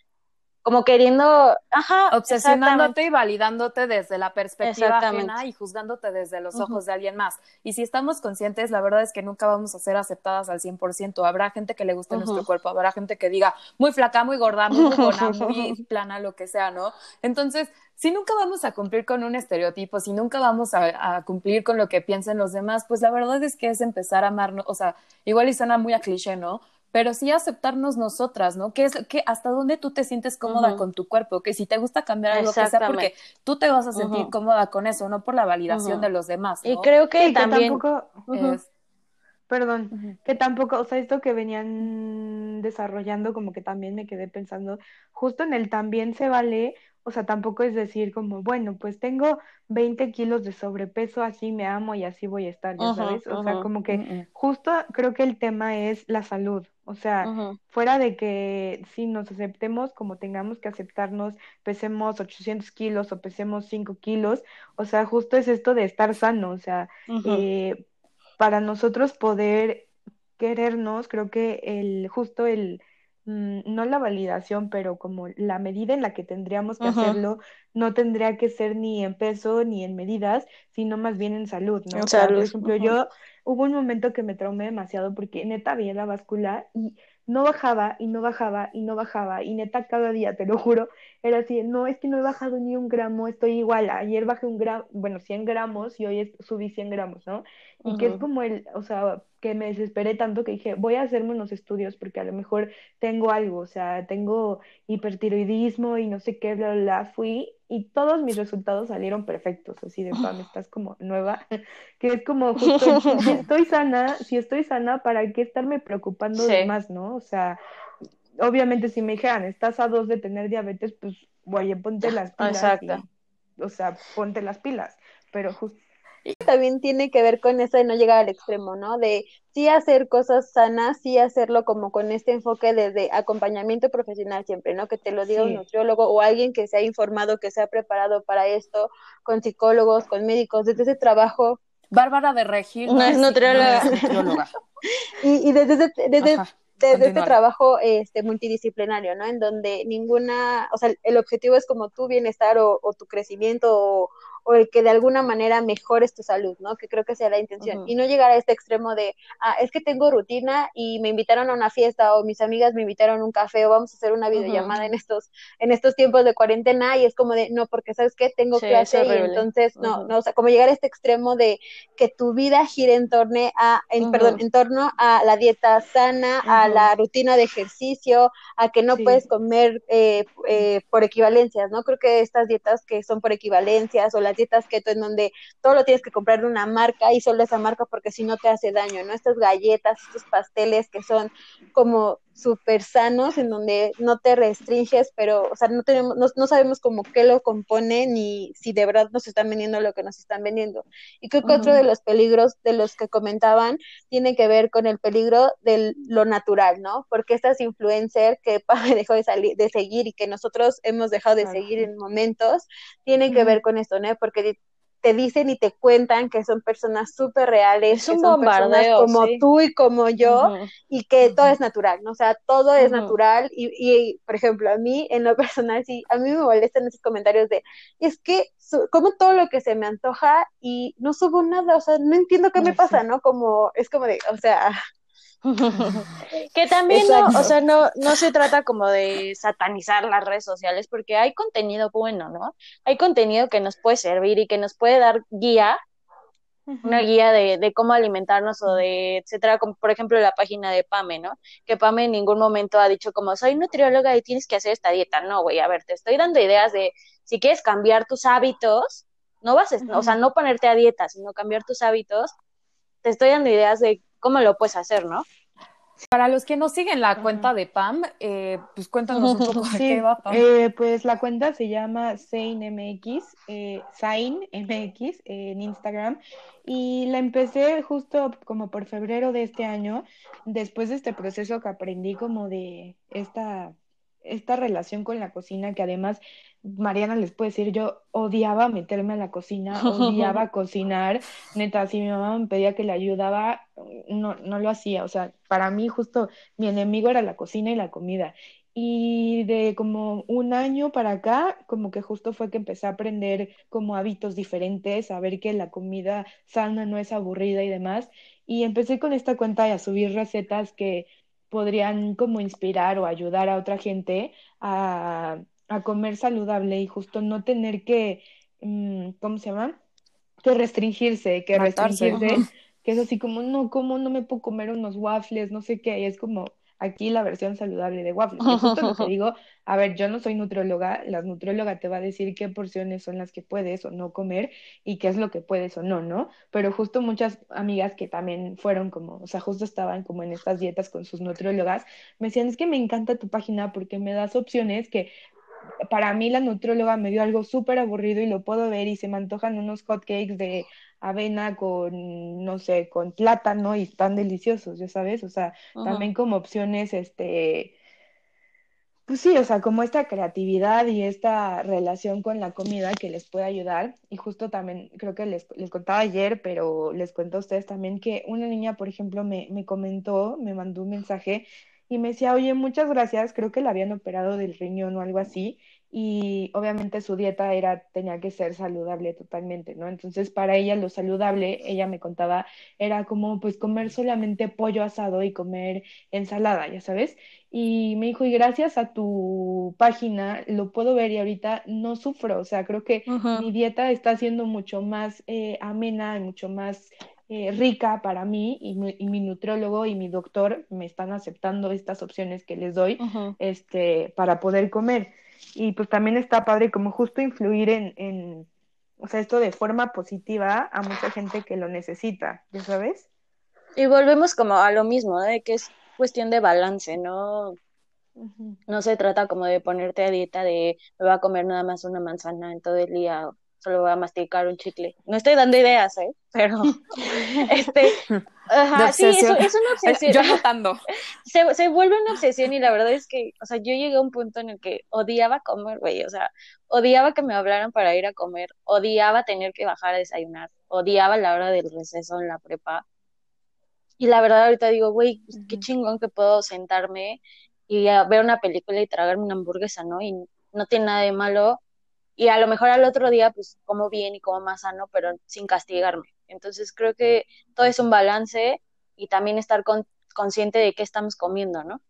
Speaker 2: como queriendo, ajá,
Speaker 1: obsesionándote y validándote desde la perspectiva ajena y juzgándote desde los ojos de alguien más. Y si estamos conscientes, la verdad es que nunca vamos a ser aceptadas al 100%. Habrá gente que le guste nuestro cuerpo, habrá gente que diga muy flaca, muy gorda, muy buena, muy plana, lo que sea, ¿no? Entonces, si nunca vamos a cumplir con un estereotipo, si nunca vamos a, cumplir con lo que piensen los demás, pues la verdad es que es empezar a amarnos, o sea, igual y suena muy a cliché, ¿no? Pero sí aceptarnos nosotras, ¿no? Que es que hasta dónde tú te sientes cómoda con tu cuerpo, que si te gusta cambiar algo que sea porque tú te vas a sentir cómoda con eso, no por la validación de los demás.
Speaker 2: Y creo que también
Speaker 4: tampoco, perdón, que tampoco, o sea, esto que venían desarrollando como que también me quedé pensando, justo en el también se vale, o sea, tampoco es decir como, bueno, pues tengo 20 kilos de sobrepeso, así me amo y así voy a estar, ya sabes. O sea, como que justo creo que el tema es la salud. O sea, fuera de que si nos aceptemos como tengamos que aceptarnos, pesemos 800 kilos o pesemos 5 kilos, o sea, justo es esto de estar sano. O sea, eh, para nosotros poder querernos, creo que el justo el Mm, no la validación, pero como la medida en la que tendríamos que hacerlo, no tendría que ser ni en peso ni en medidas, sino más bien en salud, ¿no? O sea, por ejemplo, yo hubo un momento que me traumé demasiado porque neta vi la báscula y no bajaba y no bajaba y no bajaba y neta cada día, te lo juro, era así, no, es que no he bajado ni un gramo, estoy igual, ayer bajé un gramo, bueno, 100 gramos y hoy subí 100 gramos, ¿no? Y que es como el, o sea, que me desesperé tanto que dije, voy a hacerme unos estudios porque a lo mejor tengo algo, o sea, tengo hipertiroidismo y no sé qué, bla, bla, fui y todos mis resultados salieron perfectos, así de pam, estás como nueva, que es como justo, si estoy sana, si estoy sana, ¿para qué estarme preocupando de más, no? O sea, obviamente si me dijeran, estás a dos de tener diabetes, pues, oye, ponte las pilas. Exacto. o sea, ponte las pilas, pero justo
Speaker 3: también tiene que ver con eso de no llegar al extremo, ¿no? De sí hacer cosas sanas, sí hacerlo como con este enfoque desde acompañamiento profesional siempre, ¿no? Que te lo diga un nutriólogo o alguien que se ha informado, que se ha preparado para esto, con psicólogos, con médicos, desde ese trabajo.
Speaker 1: Bárbara de Regil.
Speaker 2: No es nutrióloga.
Speaker 3: y, desde, desde, desde este trabajo este multidisciplinario, ¿no? En donde ninguna, o sea, el objetivo es como tu bienestar o, o tu crecimiento o, o el que de alguna manera mejores tu salud, ¿no? Que creo que sea la intención. Y no llegar a este extremo de, ah, es que tengo rutina y me invitaron a una fiesta o mis amigas me invitaron a un café o vamos a hacer una videollamada en estos en estos tiempos de cuarentena y es como de, no, porque sabes qué, tengo que clase y entonces, no, no, o sea, como llegar a este extremo de que tu vida gire en torno a, en, perdón, en torno a la dieta sana, a la rutina de ejercicio, a que no puedes comer eh, eh, por equivalencias, ¿no? Creo que estas dietas que son por equivalencias o las dietas keto en donde todo lo tienes que comprar de una marca y solo esa marca porque si no te hace daño, ¿no? Estas galletas, estos pasteles que son como súper sanos, en donde no te restringes, pero, o sea, no tenemos, no, sabemos como qué lo compone, ni si de verdad nos están vendiendo lo que nos están vendiendo. Y creo que otro de los peligros de los que comentaban tiene que ver con el peligro de lo natural, ¿no? Porque estas influencers que Pame dejó de salir, de seguir y que nosotros hemos dejado de seguir en momentos, tienen que ver con esto, ¿no? Porque te dicen y te cuentan que son personas súper reales,
Speaker 2: es
Speaker 3: que
Speaker 2: un
Speaker 3: son personas como tú y como yo, y que todo es natural, ¿no? O sea, todo es natural, y, y, por ejemplo, a mí, en lo personal, sí, a mí me molestan esos comentarios de, es que como todo lo que se me antoja y no subo nada, o sea, no entiendo qué me pasa, ¿no? Como, es como de, o sea,
Speaker 2: que también no, o sea, no, no se trata como de satanizar las redes sociales, porque hay contenido bueno, ¿no? Hay contenido que nos puede servir y que nos puede dar guía, una guía de, de, cómo alimentarnos o de, etcétera, como por ejemplo la página de Pame, ¿no? Que Pame en ningún momento ha dicho como, soy nutrióloga y tienes que hacer esta dieta. No, güey, a ver, te estoy dando ideas de si quieres cambiar tus hábitos, no vas, a, o sea, no ponerte a dieta, sino cambiar tus hábitos, te estoy dando ideas de cómo lo puedes hacer, ¿no?
Speaker 1: Para los que no siguen la cuenta de Pam, eh, pues cuéntanos un poco de qué va Pam.
Speaker 4: Eh, pues la cuenta se llama SainMX, eh, SainMX en Instagram y la empecé justo como por febrero de este año, después de este proceso que aprendí como de esta esta relación con la cocina que además Mariana les puede decir, yo odiaba meterme a la cocina, odiaba cocinar, neta, si mi mamá me pedía que le ayudaba, no, no lo hacía, o sea, para mí justo mi enemigo era la cocina y la comida. Y de como un año para acá, como que justo fue que empecé a aprender como hábitos diferentes, a ver que la comida sana no es aburrida y demás. Y empecé con esta cuenta y a subir recetas que podrían como inspirar o ayudar a otra gente a, a comer saludable y justo no tener que, mm, ¿cómo se llama? Que restringirse, que restringirse, que es así como, no, ¿cómo no me puedo comer unos waffles? No sé qué, y es como, aquí la versión saludable de waffles. Y justo lo que digo, a ver, yo no soy nutrióloga, la nutrióloga te va a decir qué porciones son las que puedes o no comer y qué es lo que puedes o no, ¿no? Pero justo muchas amigas que también fueron como, o sea, justo estaban como en estas dietas con sus nutriólogas, me decían, es que me encanta tu página porque me das opciones que para mí la nutrióloga me dio algo súper aburrido y lo puedo ver y se me antojan unos hotcakes de avena con, no sé, con plátano y están deliciosos, ya sabes, o sea, también como opciones, este, pues sí, o sea, como esta creatividad y esta relación con la comida que les puede ayudar. Y justo también, creo que les, les contaba ayer, pero les cuento a ustedes también que una niña, por ejemplo, me, me comentó, me mandó un mensaje y me decía, oye, muchas gracias, creo que la habían operado del riñón o algo así, y obviamente su dieta era, tenía que ser saludable totalmente, ¿no? Entonces, para ella lo saludable, ella me contaba, era como pues comer solamente pollo asado y comer ensalada, ya sabes. Y me dijo, y gracias a tu página lo puedo ver y ahorita no sufro, o sea, creo que mi dieta está siendo mucho más eh, amena y mucho más eh, rica para mí y mi, y mi, nutriólogo y mi doctor me están aceptando estas opciones que les doy este, para poder comer. Y pues también está padre como justo influir en, en, o sea, esto de forma positiva a mucha gente que lo necesita, ¿ya sabes?
Speaker 2: Y volvemos como a lo mismo, de que es cuestión de balance, ¿no? No se trata como de ponerte a dieta de me voy a comer nada más una manzana en todo el día solo voy a masticar un chicle. No estoy dando ideas, ¿eh? Pero, este, ajá, sí, es, es, una obsesión.
Speaker 1: Yo
Speaker 2: se vuelve una obsesión y la verdad es que, o sea, yo llegué a un punto en el que odiaba comer, güey, o sea, odiaba que me hablaran para ir a comer, odiaba tener que bajar a desayunar, odiaba la hora del receso en la prepa. Y la verdad ahorita digo, güey, qué chingón que puedo sentarme y ver una película y tragarme una hamburguesa, ¿no? Y no tiene nada de malo y a lo mejor al otro día pues como bien y como más sano, pero sin castigarme. Entonces creo que todo es un balance y también estar consciente de qué estamos comiendo, ¿no?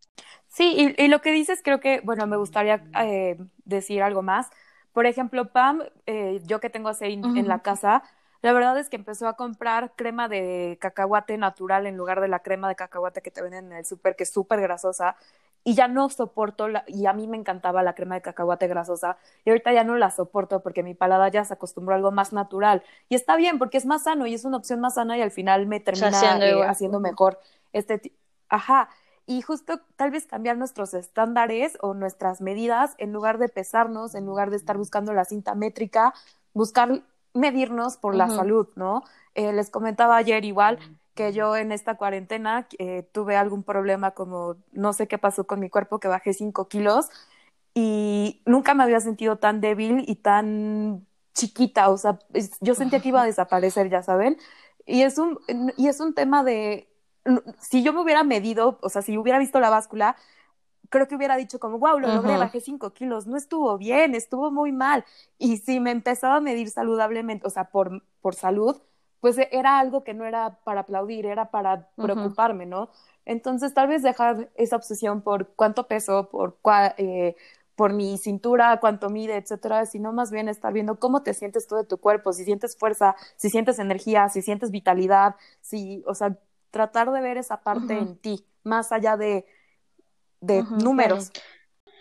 Speaker 1: Sí, y, lo que dices creo que, bueno, me gustaría eh, decir algo más. Por ejemplo, Pam, eh, yo que tengo aceite en la casa, la verdad es que empezó a comprar crema de cacahuate natural en lugar de la crema de cacahuate que te venden en el súper, que es súper grasosa. Y ya no soporto, la, y a mí me encantaba la crema de cacahuate grasosa, y ahorita ya no la soporto porque mi palada ya se acostumbró a algo más natural. Y está bien, porque es más sano y es una opción más sana y al final me termina haciendo, eh, haciendo mejor este. Ajá y justo tal vez cambiar nuestros estándares o nuestras medidas en lugar de pesarnos, en lugar de estar buscando la cinta métrica, buscar medirnos por la salud, ¿no? Eh, les comentaba ayer igual que yo en esta cuarentena eh, tuve algún problema como no sé qué pasó con mi cuerpo, que bajé cinco kilos y nunca me había sentido tan débil y tan chiquita, o sea, yo sentía que iba a desaparecer, ya saben, y es un, y es un tema de si yo me hubiera medido, o sea, si hubiera visto la báscula, creo que hubiera dicho como, wow, lo logré, bajé cinco kilos, no estuvo bien, estuvo muy mal. Y si me empezaba a medir saludablemente, o sea, por, por salud, pues era algo que no era para aplaudir, era para preocuparme, ¿no? Entonces, tal vez dejar esa obsesión por cuánto peso, por, eh, por mi cintura, cuánto mide, etcétera, sino más bien estar viendo cómo te sientes tú de tu cuerpo, si sientes fuerza, si sientes energía, si sientes vitalidad, si, o sea, tratar de ver esa parte en ti, más allá de, de números.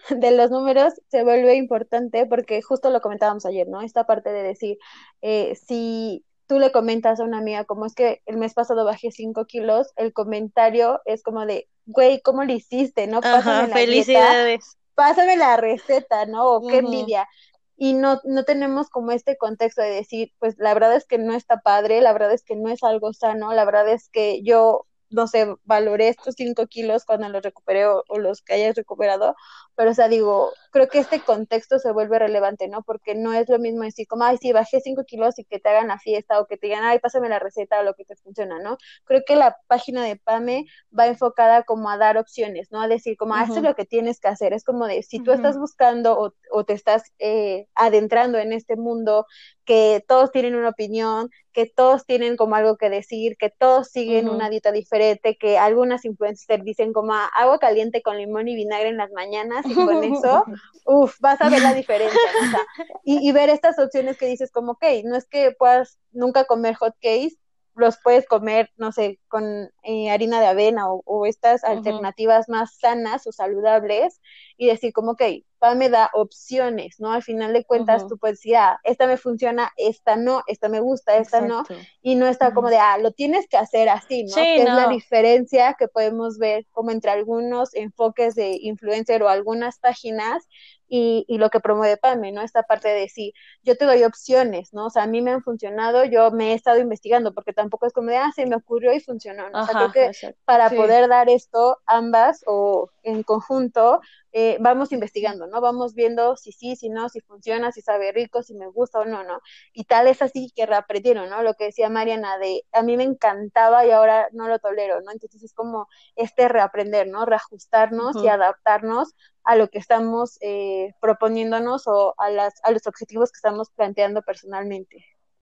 Speaker 3: De los números se vuelve importante porque justo lo comentábamos ayer, ¿no? Esta parte de decir, eh, si tú le comentas a una amiga como es que el mes pasado bajé 5 kilos, el comentario es como de, güey, ¿cómo lo hiciste? ¿No?
Speaker 2: Pásame la felicidades.
Speaker 3: pásame la receta, ¿no? O qué envidia y no, no tenemos como este contexto de decir, pues la verdad es que no está padre, la verdad es que no es algo sano, la verdad es que yo no sé, valoré estos cinco kilos cuando los recuperé o, los que hayas recuperado, pero o sea, digo, creo que este contexto se vuelve relevante, ¿no? Porque no es lo mismo decir como, ay, sí, bajé cinco kilos y que te hagan la fiesta o que te digan, ay, pásame la receta o lo que te funciona, ¿no? Creo que la página de PAME va enfocada como a dar opciones, ¿no? A decir como, haz lo que tienes que hacer, es como de, si tú estás buscando o, o te estás eh, adentrando en este mundo que todos tienen una opinión, que todos tienen como algo que decir, que todos siguen una dieta diferente, que algunas influencers dicen como ah, agua caliente con limón y vinagre en las mañanas y con eso, uff, vas a ver la diferencia. y, y, ver estas opciones que dices como, ok, no es que puedas nunca comer hot cakes, los puedes comer, no sé, con eh, harina de avena o, estas alternativas más sanas o saludables y decir como, ok, me da opciones, ¿no? Al final de cuentas tú puedes decir, ah, esta me funciona, esta no, esta me gusta, esta no, y no está como de, ah, lo tienes que hacer así, ¿no? que es la diferencia que podemos ver como entre algunos enfoques de influencer o algunas páginas y, y, lo que promueve PAME, ¿no? Esta parte de decir, yo te doy opciones, ¿no? O sea, a mí me han funcionado, yo me he estado investigando, porque tampoco es como de, ah, se me ocurrió y funcionó, ¿no? o sea, creo que para poder dar esto, ambas o en conjunto, eh, vamos investigando, ¿no? Vamos viendo si sí, si no, si funciona, si sabe rico, si me gusta o no, ¿no? Y tal es así que reaprendieron, ¿no? Lo que decía Mariana de, a mí me encantaba y ahora no lo tolero, ¿no? Entonces es como este reaprender, ¿no? Reajustarnos y adaptarnos a lo que estamos eh, proponiéndonos o a, las, a los objetivos que estamos planteando personalmente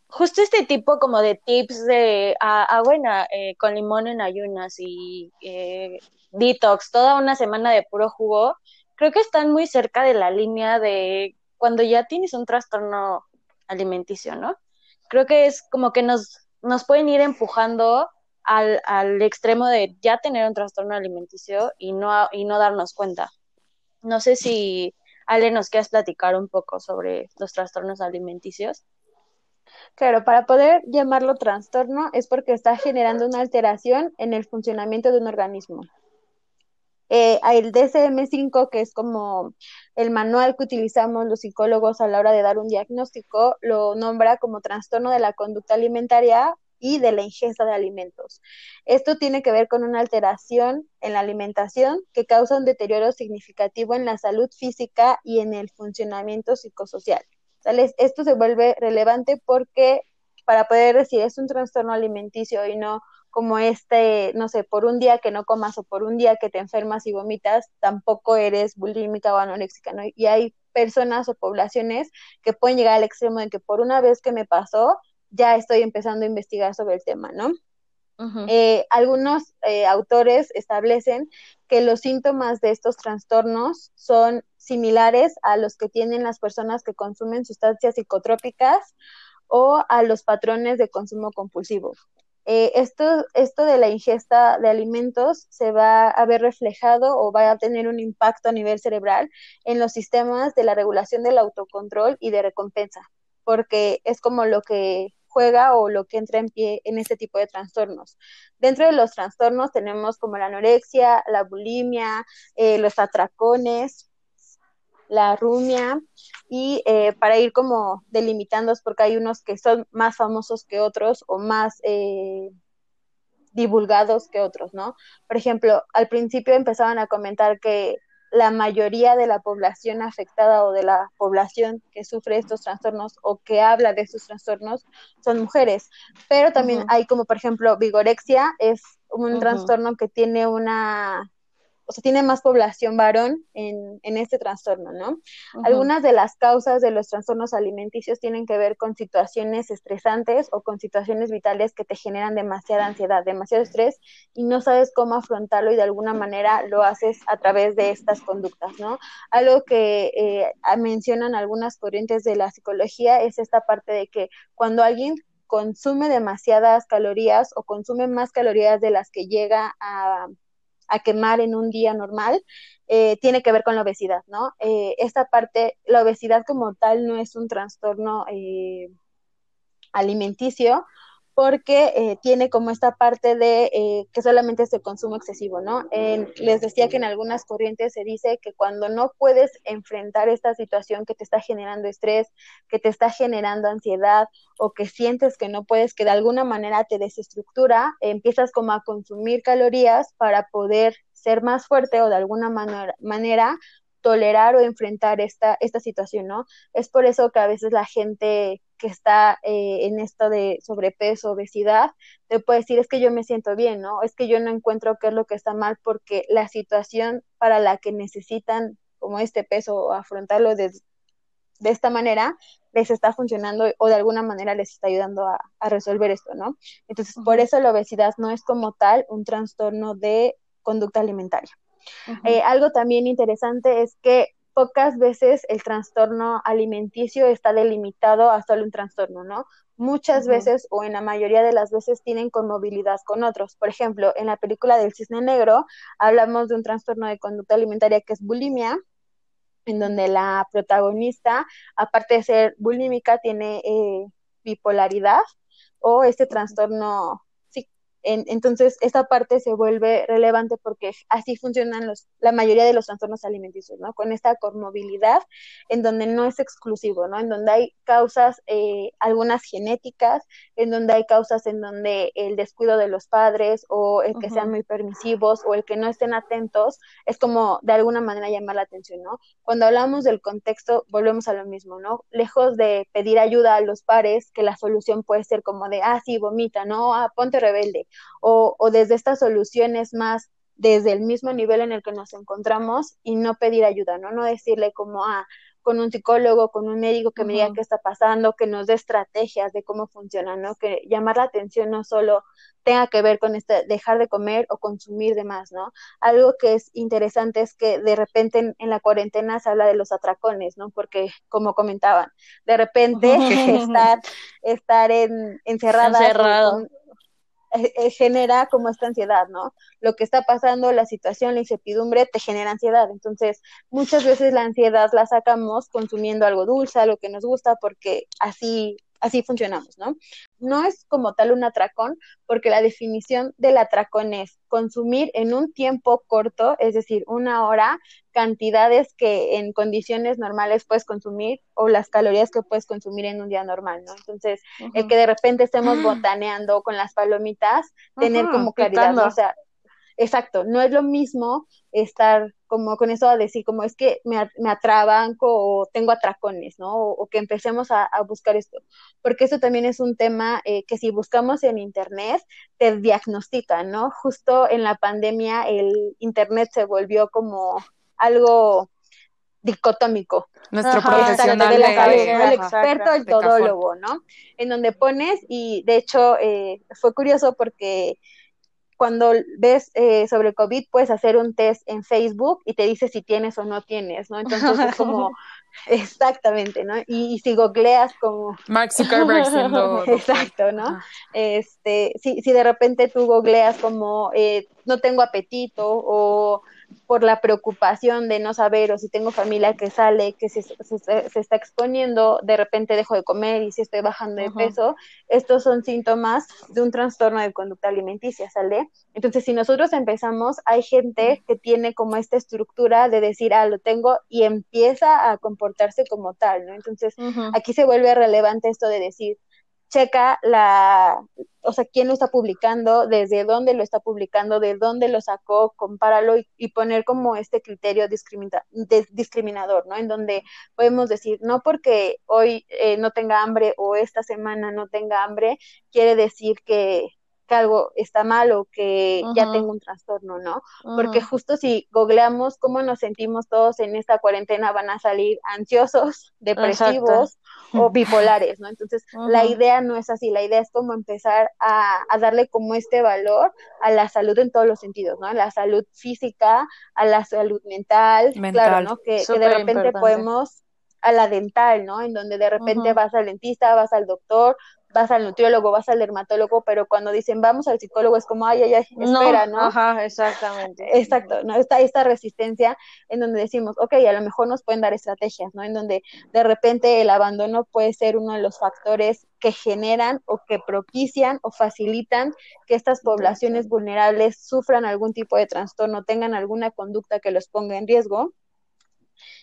Speaker 2: justo este tipo como de tips de agua ah, eh, con limón en ayunas y eh, detox, toda una semana de puro jugo, creo que están muy cerca de la línea de cuando ya tienes un trastorno alimenticio, ¿no? Creo que es como que nos, nos pueden ir empujando al, al extremo de ya tener un trastorno alimenticio y no, y no darnos cuenta. No sé si, Ale, nos quieres platicar un poco sobre los trastornos alimenticios.
Speaker 3: Claro, para poder llamarlo trastorno es porque está generando una alteración en el funcionamiento de un organismo. Eh, el DSM5, que es como el manual que utilizamos los psicólogos a la hora de dar un diagnóstico, lo nombra como trastorno de la conducta alimentaria y de la ingesta de alimentos. Esto tiene que ver con una alteración en la alimentación que causa un deterioro significativo en la salud física y en el funcionamiento psicosocial. Esto se vuelve relevante porque para poder decir es un trastorno alimenticio y no como este, no sé, por un día que no comas o por un día que te enfermas y vomitas, tampoco eres bulímica o anoréxica, ¿no? Y hay personas o poblaciones que pueden llegar al extremo de que por una vez que me pasó, ya estoy empezando a investigar sobre el tema, ¿no? Eh, algunos eh, autores establecen que los síntomas de estos trastornos son similares a los que tienen las personas que consumen sustancias psicotrópicas o a los patrones de consumo compulsivo. Eh, esto, esto de la ingesta de alimentos se va a ver reflejado o va a tener un impacto a nivel cerebral en los sistemas de la regulación del autocontrol y de recompensa, porque es como lo que juega o lo que entra en pie en este tipo de trastornos. Dentro de los trastornos tenemos como la anorexia, la bulimia, eh, los atracones, la rumia y eh, para ir como delimitando porque hay unos que son más famosos que otros o más eh, divulgados que otros, ¿no? Por ejemplo, al principio empezaban a comentar que la mayoría de la población afectada o de la población que sufre estos trastornos o que habla de estos trastornos son mujeres. Pero también hay como, por ejemplo, vigorexia, es un trastorno que tiene una o sea, tiene más población varón en, en este trastorno, ¿no? Algunas de las causas de los trastornos alimenticios tienen que ver con situaciones estresantes o con situaciones vitales que te generan demasiada ansiedad, demasiado estrés y no sabes cómo afrontarlo y de alguna manera lo haces a través de estas conductas, ¿no? Algo que eh, mencionan algunas corrientes de la psicología es esta parte de que cuando alguien consume demasiadas calorías o consume más calorías de las que llega a a quemar en un día normal, eh, tiene que ver con la obesidad, ¿no? Eh, esta parte, la obesidad como tal no es un trastorno eh, alimenticio, porque eh, tiene como esta parte de eh, que solamente es el consumo excesivo, ¿no? les decía que en algunas corrientes se dice que cuando no puedes enfrentar esta situación que te está generando estrés, que te está generando ansiedad o que sientes que no puedes, que de alguna manera te desestructura, empiezas como a consumir calorías para poder ser más fuerte o de alguna manera, manera tolerar o enfrentar esta, esta situación, ¿no? Es por eso que a veces la gente que está eh, en esto de sobrepeso, obesidad, te puede decir, es que yo me siento bien, ¿no? Es que yo no encuentro qué es lo que está mal porque la situación para la que necesitan como este peso afrontarlo de, de esta manera, les está funcionando o de alguna manera les está ayudando a, resolver esto, ¿no? Entonces, por eso la obesidad no es como tal un trastorno de conducta alimentaria. Eh, algo también interesante es que pocas veces el trastorno alimenticio está delimitado a solo un trastorno, ¿no? Muchas veces o en la mayoría de las veces tienen conmovilidad con otros. Por ejemplo, en la película del cisne negro hablamos de un trastorno de conducta alimentaria que es bulimia, en donde la protagonista, aparte de ser bulímica, tiene eh, bipolaridad o este trastorno entonces, esta parte se vuelve relevante porque así funcionan los, la mayoría de los trastornos alimenticios, ¿no? Con esta comorbilidad en donde no es exclusivo, ¿no? En donde hay causas, eh, algunas genéticas, en donde hay causas en donde el descuido de los padres o el que sean muy permisivos o el que no estén atentos es como de alguna manera llamar la atención, ¿no? Cuando hablamos del contexto, volvemos a lo mismo, ¿no? Lejos de pedir ayuda a los pares, que la solución puede ser como de, ah, sí, vomita, ¿no? Ah, ponte rebelde o, o desde estas soluciones más desde el mismo nivel en el que nos encontramos y no pedir ayuda, ¿no? No decirle como, ah, con un psicólogo, con un médico que me diga qué está pasando, que nos dé estrategias de cómo funciona, ¿no? Que llamar la atención no solo tenga que ver con este dejar de comer o consumir de más, ¿no? Algo que es interesante es que de repente en, la cuarentena se habla de los atracones, ¿no? Porque como comentaban, de repente estar estar en, encerrada eh, eh, genera como esta ansiedad, ¿no? Lo que está pasando, la situación, la incertidumbre te genera ansiedad. Entonces, muchas veces la ansiedad la sacamos consumiendo algo dulce, algo que nos gusta, porque así así funcionamos, ¿no? No es como tal un atracón, porque la definición del atracón es consumir en un tiempo corto, es decir, una hora, cantidades que en condiciones normales puedes consumir o las calorías que puedes consumir en un día normal, ¿no? Entonces, el que de repente estemos botaneando con las palomitas, tener como claridad, ¿no? O sea, exacto, no es lo mismo estar como con eso a decir, como es que me, me atrabanco o tengo atracones, ¿no? O, que empecemos a, buscar esto. Porque eso también es un tema eh, que si buscamos en Internet, te diagnostican, ¿no? Justo en la pandemia el Internet se volvió como algo dicotómico.
Speaker 1: Nuestro profesional
Speaker 3: de la salud, el experto, el todólogo, ¿no? En donde pones, y de hecho eh, fue curioso porque cuando ves eh, sobre COVID puedes hacer un test en Facebook y te dice si tienes o no tienes, ¿no? Entonces es como, exactamente, ¿no? Y, si googleas como...
Speaker 1: Mark Zuckerberg siendo...
Speaker 3: Exacto, ¿no? Este, si, si de repente tú googleas como eh, no tengo apetito o por la preocupación de no saber o si tengo familia que sale, que se, se, está exponiendo, de repente dejo de comer y si estoy bajando de peso, estos son síntomas de un trastorno de conducta alimenticia, ¿sale? Entonces, si nosotros empezamos, hay gente que tiene como esta estructura de decir, ah, lo tengo y empieza a comportarse como tal, ¿no? Entonces, aquí se vuelve relevante esto de decir, checa la, o sea, quién lo está publicando, desde dónde lo está publicando, de dónde lo sacó, compáralo y, poner como este criterio discriminador, ¿no? En donde podemos decir, no porque hoy eh, no tenga hambre o esta semana no tenga hambre, quiere decir que, que algo está mal o que ya tengo un trastorno, ¿no? Porque justo si googleamos cómo nos sentimos todos en esta cuarentena, van a salir ansiosos, depresivos o bipolares, ¿no? Entonces, la idea no es así, la idea es como empezar a, darle como este valor a la salud en todos los sentidos, ¿no? A la salud física, a la salud mental, claro, ¿no? Que, de repente podemos a la dental, ¿no? En donde de repente vas al dentista, vas al doctor, vas al nutriólogo, vas al dermatólogo, pero cuando dicen vamos al psicólogo es como, ay, ay, ay, espera, ¿no?
Speaker 2: Ajá, exactamente.
Speaker 3: Exacto, ¿no? Está esta resistencia en donde decimos, ok, a lo mejor nos pueden dar estrategias, ¿no? En donde de repente el abandono puede ser uno de los factores que generan o que propician o facilitan que estas poblaciones vulnerables sufran algún tipo de trastorno, tengan alguna conducta que los ponga en riesgo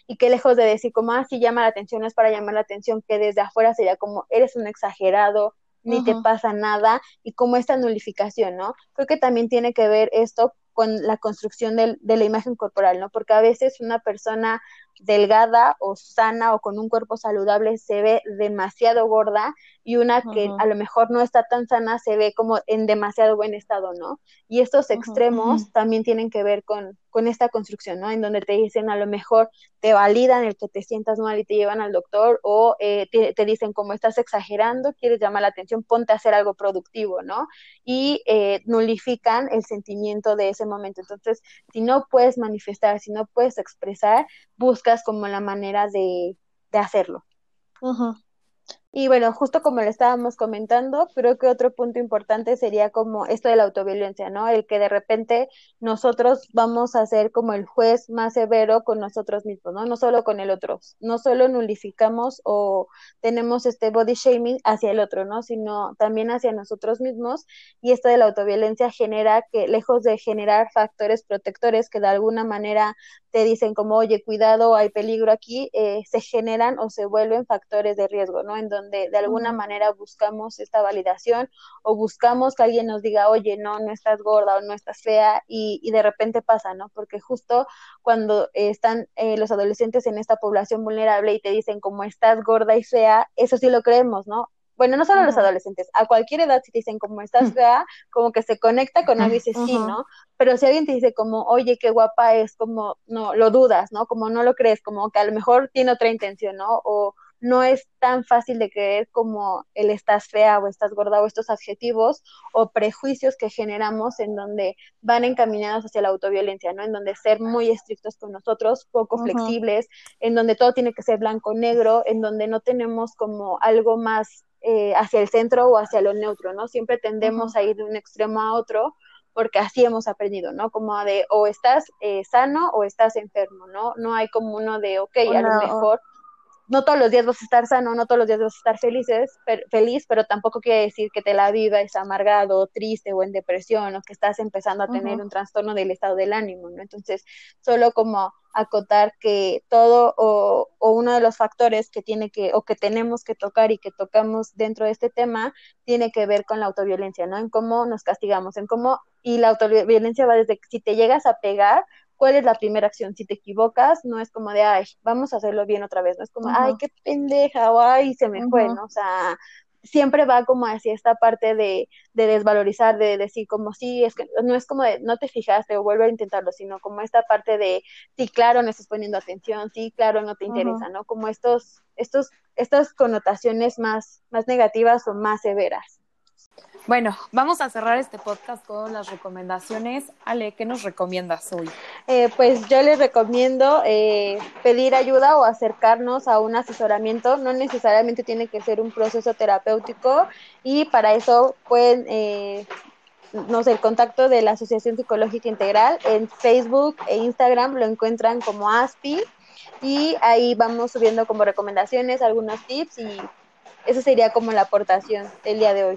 Speaker 3: y que lejos de decir como, ah, sí llama la atención, no es para llamar la atención, que desde afuera sería como, eres un exagerado, ni te pasa nada, y como esta nulificación, ¿no? Creo que también tiene que ver esto con la construcción de la imagen corporal, ¿no? Porque a veces una persona delgada o sana o con un cuerpo saludable se ve demasiado gorda y una que a lo mejor no está tan sana se ve como en demasiado buen estado, ¿no? Y estos extremos también tienen que ver con, con esta construcción, ¿no? En donde te dicen a lo mejor te validan el que te sientas mal y te llevan al doctor o eh, te, dicen como estás exagerando, quieres llamar la atención, ponte a hacer algo productivo, ¿no? Y eh, nulifican el sentimiento de ese momento. Entonces, si no puedes manifestar, si no puedes expresar, como la manera de, de hacerlo. Y bueno, justo como le estábamos comentando, creo que otro punto importante sería como esto de la autoviolencia, ¿no? El que de repente nosotros vamos a ser como el juez más severo con nosotros mismos, ¿no? No solo con el otro, no solo nulificamos o tenemos este body shaming hacia el otro, ¿no? Sino también hacia nosotros mismos y esto de la autoviolencia genera que lejos de generar factores protectores que de alguna manera te dicen como, oye, cuidado, hay peligro aquí, eh, se generan o se vuelven factores de riesgo, ¿no? En donde de alguna manera buscamos esta validación o buscamos que alguien nos diga, oye, no, no estás gorda o no estás fea y, y de repente pasa, ¿no? Porque justo cuando están eh, los adolescentes en esta población vulnerable y te dicen como estás gorda y fea, eso sí lo creemos, ¿no? bueno, no solo los adolescentes, a cualquier edad si te dicen como estás fea, como que se conecta con algo y dice sí, ¿no? Pero si alguien te dice como, oye, qué guapa es, como, no, lo dudas, ¿no? Como no lo crees, como que a lo mejor tiene otra intención, ¿no? O no es tan fácil de creer como el estás fea o estás gorda o estos adjetivos o prejuicios que generamos en donde van encaminados hacia la autoviolencia, ¿no? En donde ser muy estrictos con nosotros, poco flexibles, en donde todo tiene que ser blanco negro, en donde no tenemos como algo más eh, hacia el centro o hacia lo neutro, ¿no? Siempre tendemos a ir de un extremo a otro porque así hemos aprendido, ¿no? Como de o estás eh, sano o estás enfermo, ¿no? No hay como uno de, ok, a lo mejor no todos los días vas a estar sano, no todos los días vas a estar felices, feliz, pero tampoco quiere decir que te la vivas amargado, triste o en depresión o que estás empezando a tener un trastorno del estado del ánimo, ¿no? Entonces, solo como acotar que todo o, o, uno de los factores que tiene que o que tenemos que tocar y que tocamos dentro de este tema tiene que ver con la autoviolencia, ¿no? En cómo nos castigamos, en cómo y la autoviolencia va desde si te llegas a pegar, ¿cuál es la primera acción? Si te equivocas, no es como de, ay, vamos a hacerlo bien otra vez, no es como, ay, qué pendeja, o ay, se me fue, ¿no? O sea, siempre va como hacia esta parte de, de, desvalorizar, de decir como sí, es que no es como de no te fijaste o vuelve a intentarlo, sino como esta parte de sí, claro, no estás poniendo atención, sí, claro, no te interesa, ¿no? Como estos, estos, estas connotaciones más, más negativas o más severas.
Speaker 1: Bueno, vamos a cerrar este podcast con las recomendaciones. Ale, ¿qué nos recomiendas hoy?
Speaker 3: Eh, pues yo les recomiendo eh, pedir ayuda o acercarnos a un asesoramiento. No necesariamente tiene que ser un proceso terapéutico y para eso pueden, eh, el contacto de la Asociación Psicológica Integral en Facebook e Instagram lo encuentran como ASPI y ahí vamos subiendo como recomendaciones, algunos tips y eso sería como la aportación del día de hoy.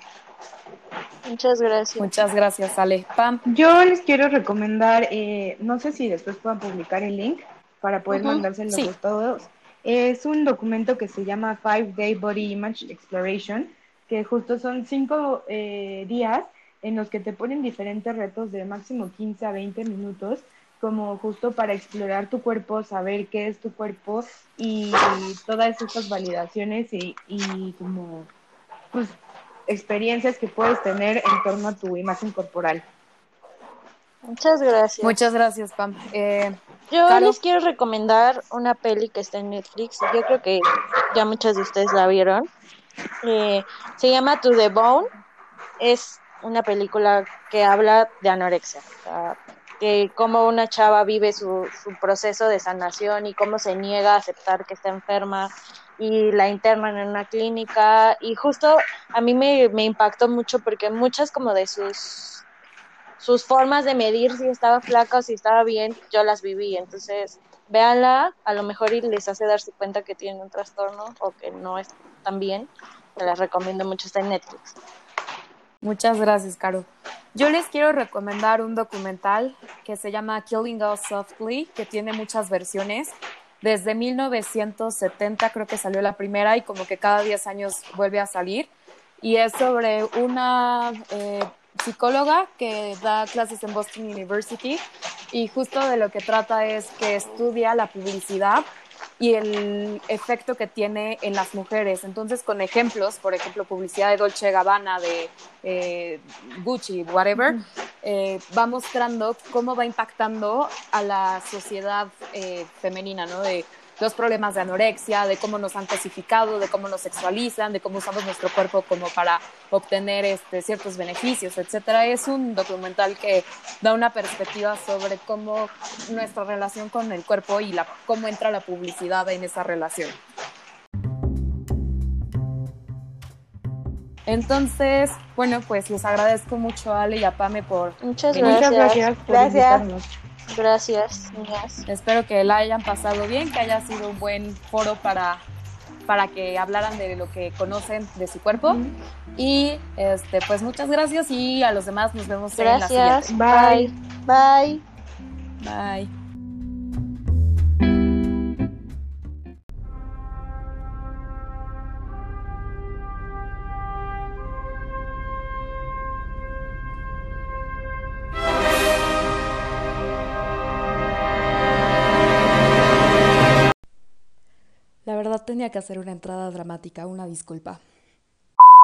Speaker 2: Muchas gracias.
Speaker 1: Muchas gracias, Ale. Pam.
Speaker 4: Yo les quiero recomendar, eh, no sé si después puedan publicar el link para poder mandárselo a todos. Es un documento que se llama Five Day Body Image Exploration, que justo son cinco eh, días en los que te ponen diferentes retos de máximo 15 a 20 minutos, como justo para explorar tu cuerpo, saber qué es tu cuerpo y, todas estas validaciones y, y como pues experiencias que puedes tener en torno a tu imagen corporal.
Speaker 2: Muchas gracias.
Speaker 1: Muchas gracias, Pam. Eh,
Speaker 2: yo les quiero recomendar una peli que está en Netflix. Yo creo que ya muchas de ustedes la vieron. Eh, se llama To the Bone. Es una película que habla de anorexia. Que cómo una chava vive su, su proceso de sanación y cómo se niega a aceptar que está enferma y la internan en una clínica y justo a mí me, impactó mucho porque muchas como de sus sus formas de medir si estaba flaca o si estaba bien, yo las viví, entonces véanla, a lo mejor y les hace darse cuenta que tienen un trastorno o que no es tan bien, se las recomiendo mucho, está en Netflix.
Speaker 1: Muchas gracias, Caro. Yo les quiero recomendar un documental que se llama Killing Us Softly, que tiene muchas versiones desde 1970 creo que salió la primera y como que cada 10 años vuelve a salir. Y es sobre una eh, psicóloga que da clases en Boston University y justo de lo que trata es que estudia la publicidad y el efecto que tiene en las mujeres. Entonces, con ejemplos, por ejemplo, publicidad de Dolce Gabbana, de eh, Gucci, whatever, eh, va mostrando cómo va impactando a la sociedad eh, femenina, ¿no? De los problemas de anorexia, de cómo nos han cosificado, de cómo nos sexualizan, de cómo usamos nuestro cuerpo como para obtener este, ciertos beneficios, etcétera. Es un documental que da una perspectiva sobre cómo nuestra relación con el cuerpo y la, cómo entra la publicidad en esa relación. Entonces, bueno, pues les agradezco mucho a Ale y a Pame por...
Speaker 2: Muchas gracias. Muchas gracias
Speaker 3: por gracias.
Speaker 2: Gracias,
Speaker 1: Espero que la hayan pasado bien, que haya sido un buen foro para, para que hablaran de lo que conocen de su cuerpo. Y este, pues muchas gracias y a los demás nos vemos
Speaker 2: en la
Speaker 1: siguiente.
Speaker 2: Bye.
Speaker 3: Bye.
Speaker 1: Bye. Tenía que hacer una entrada dramática, una disculpa.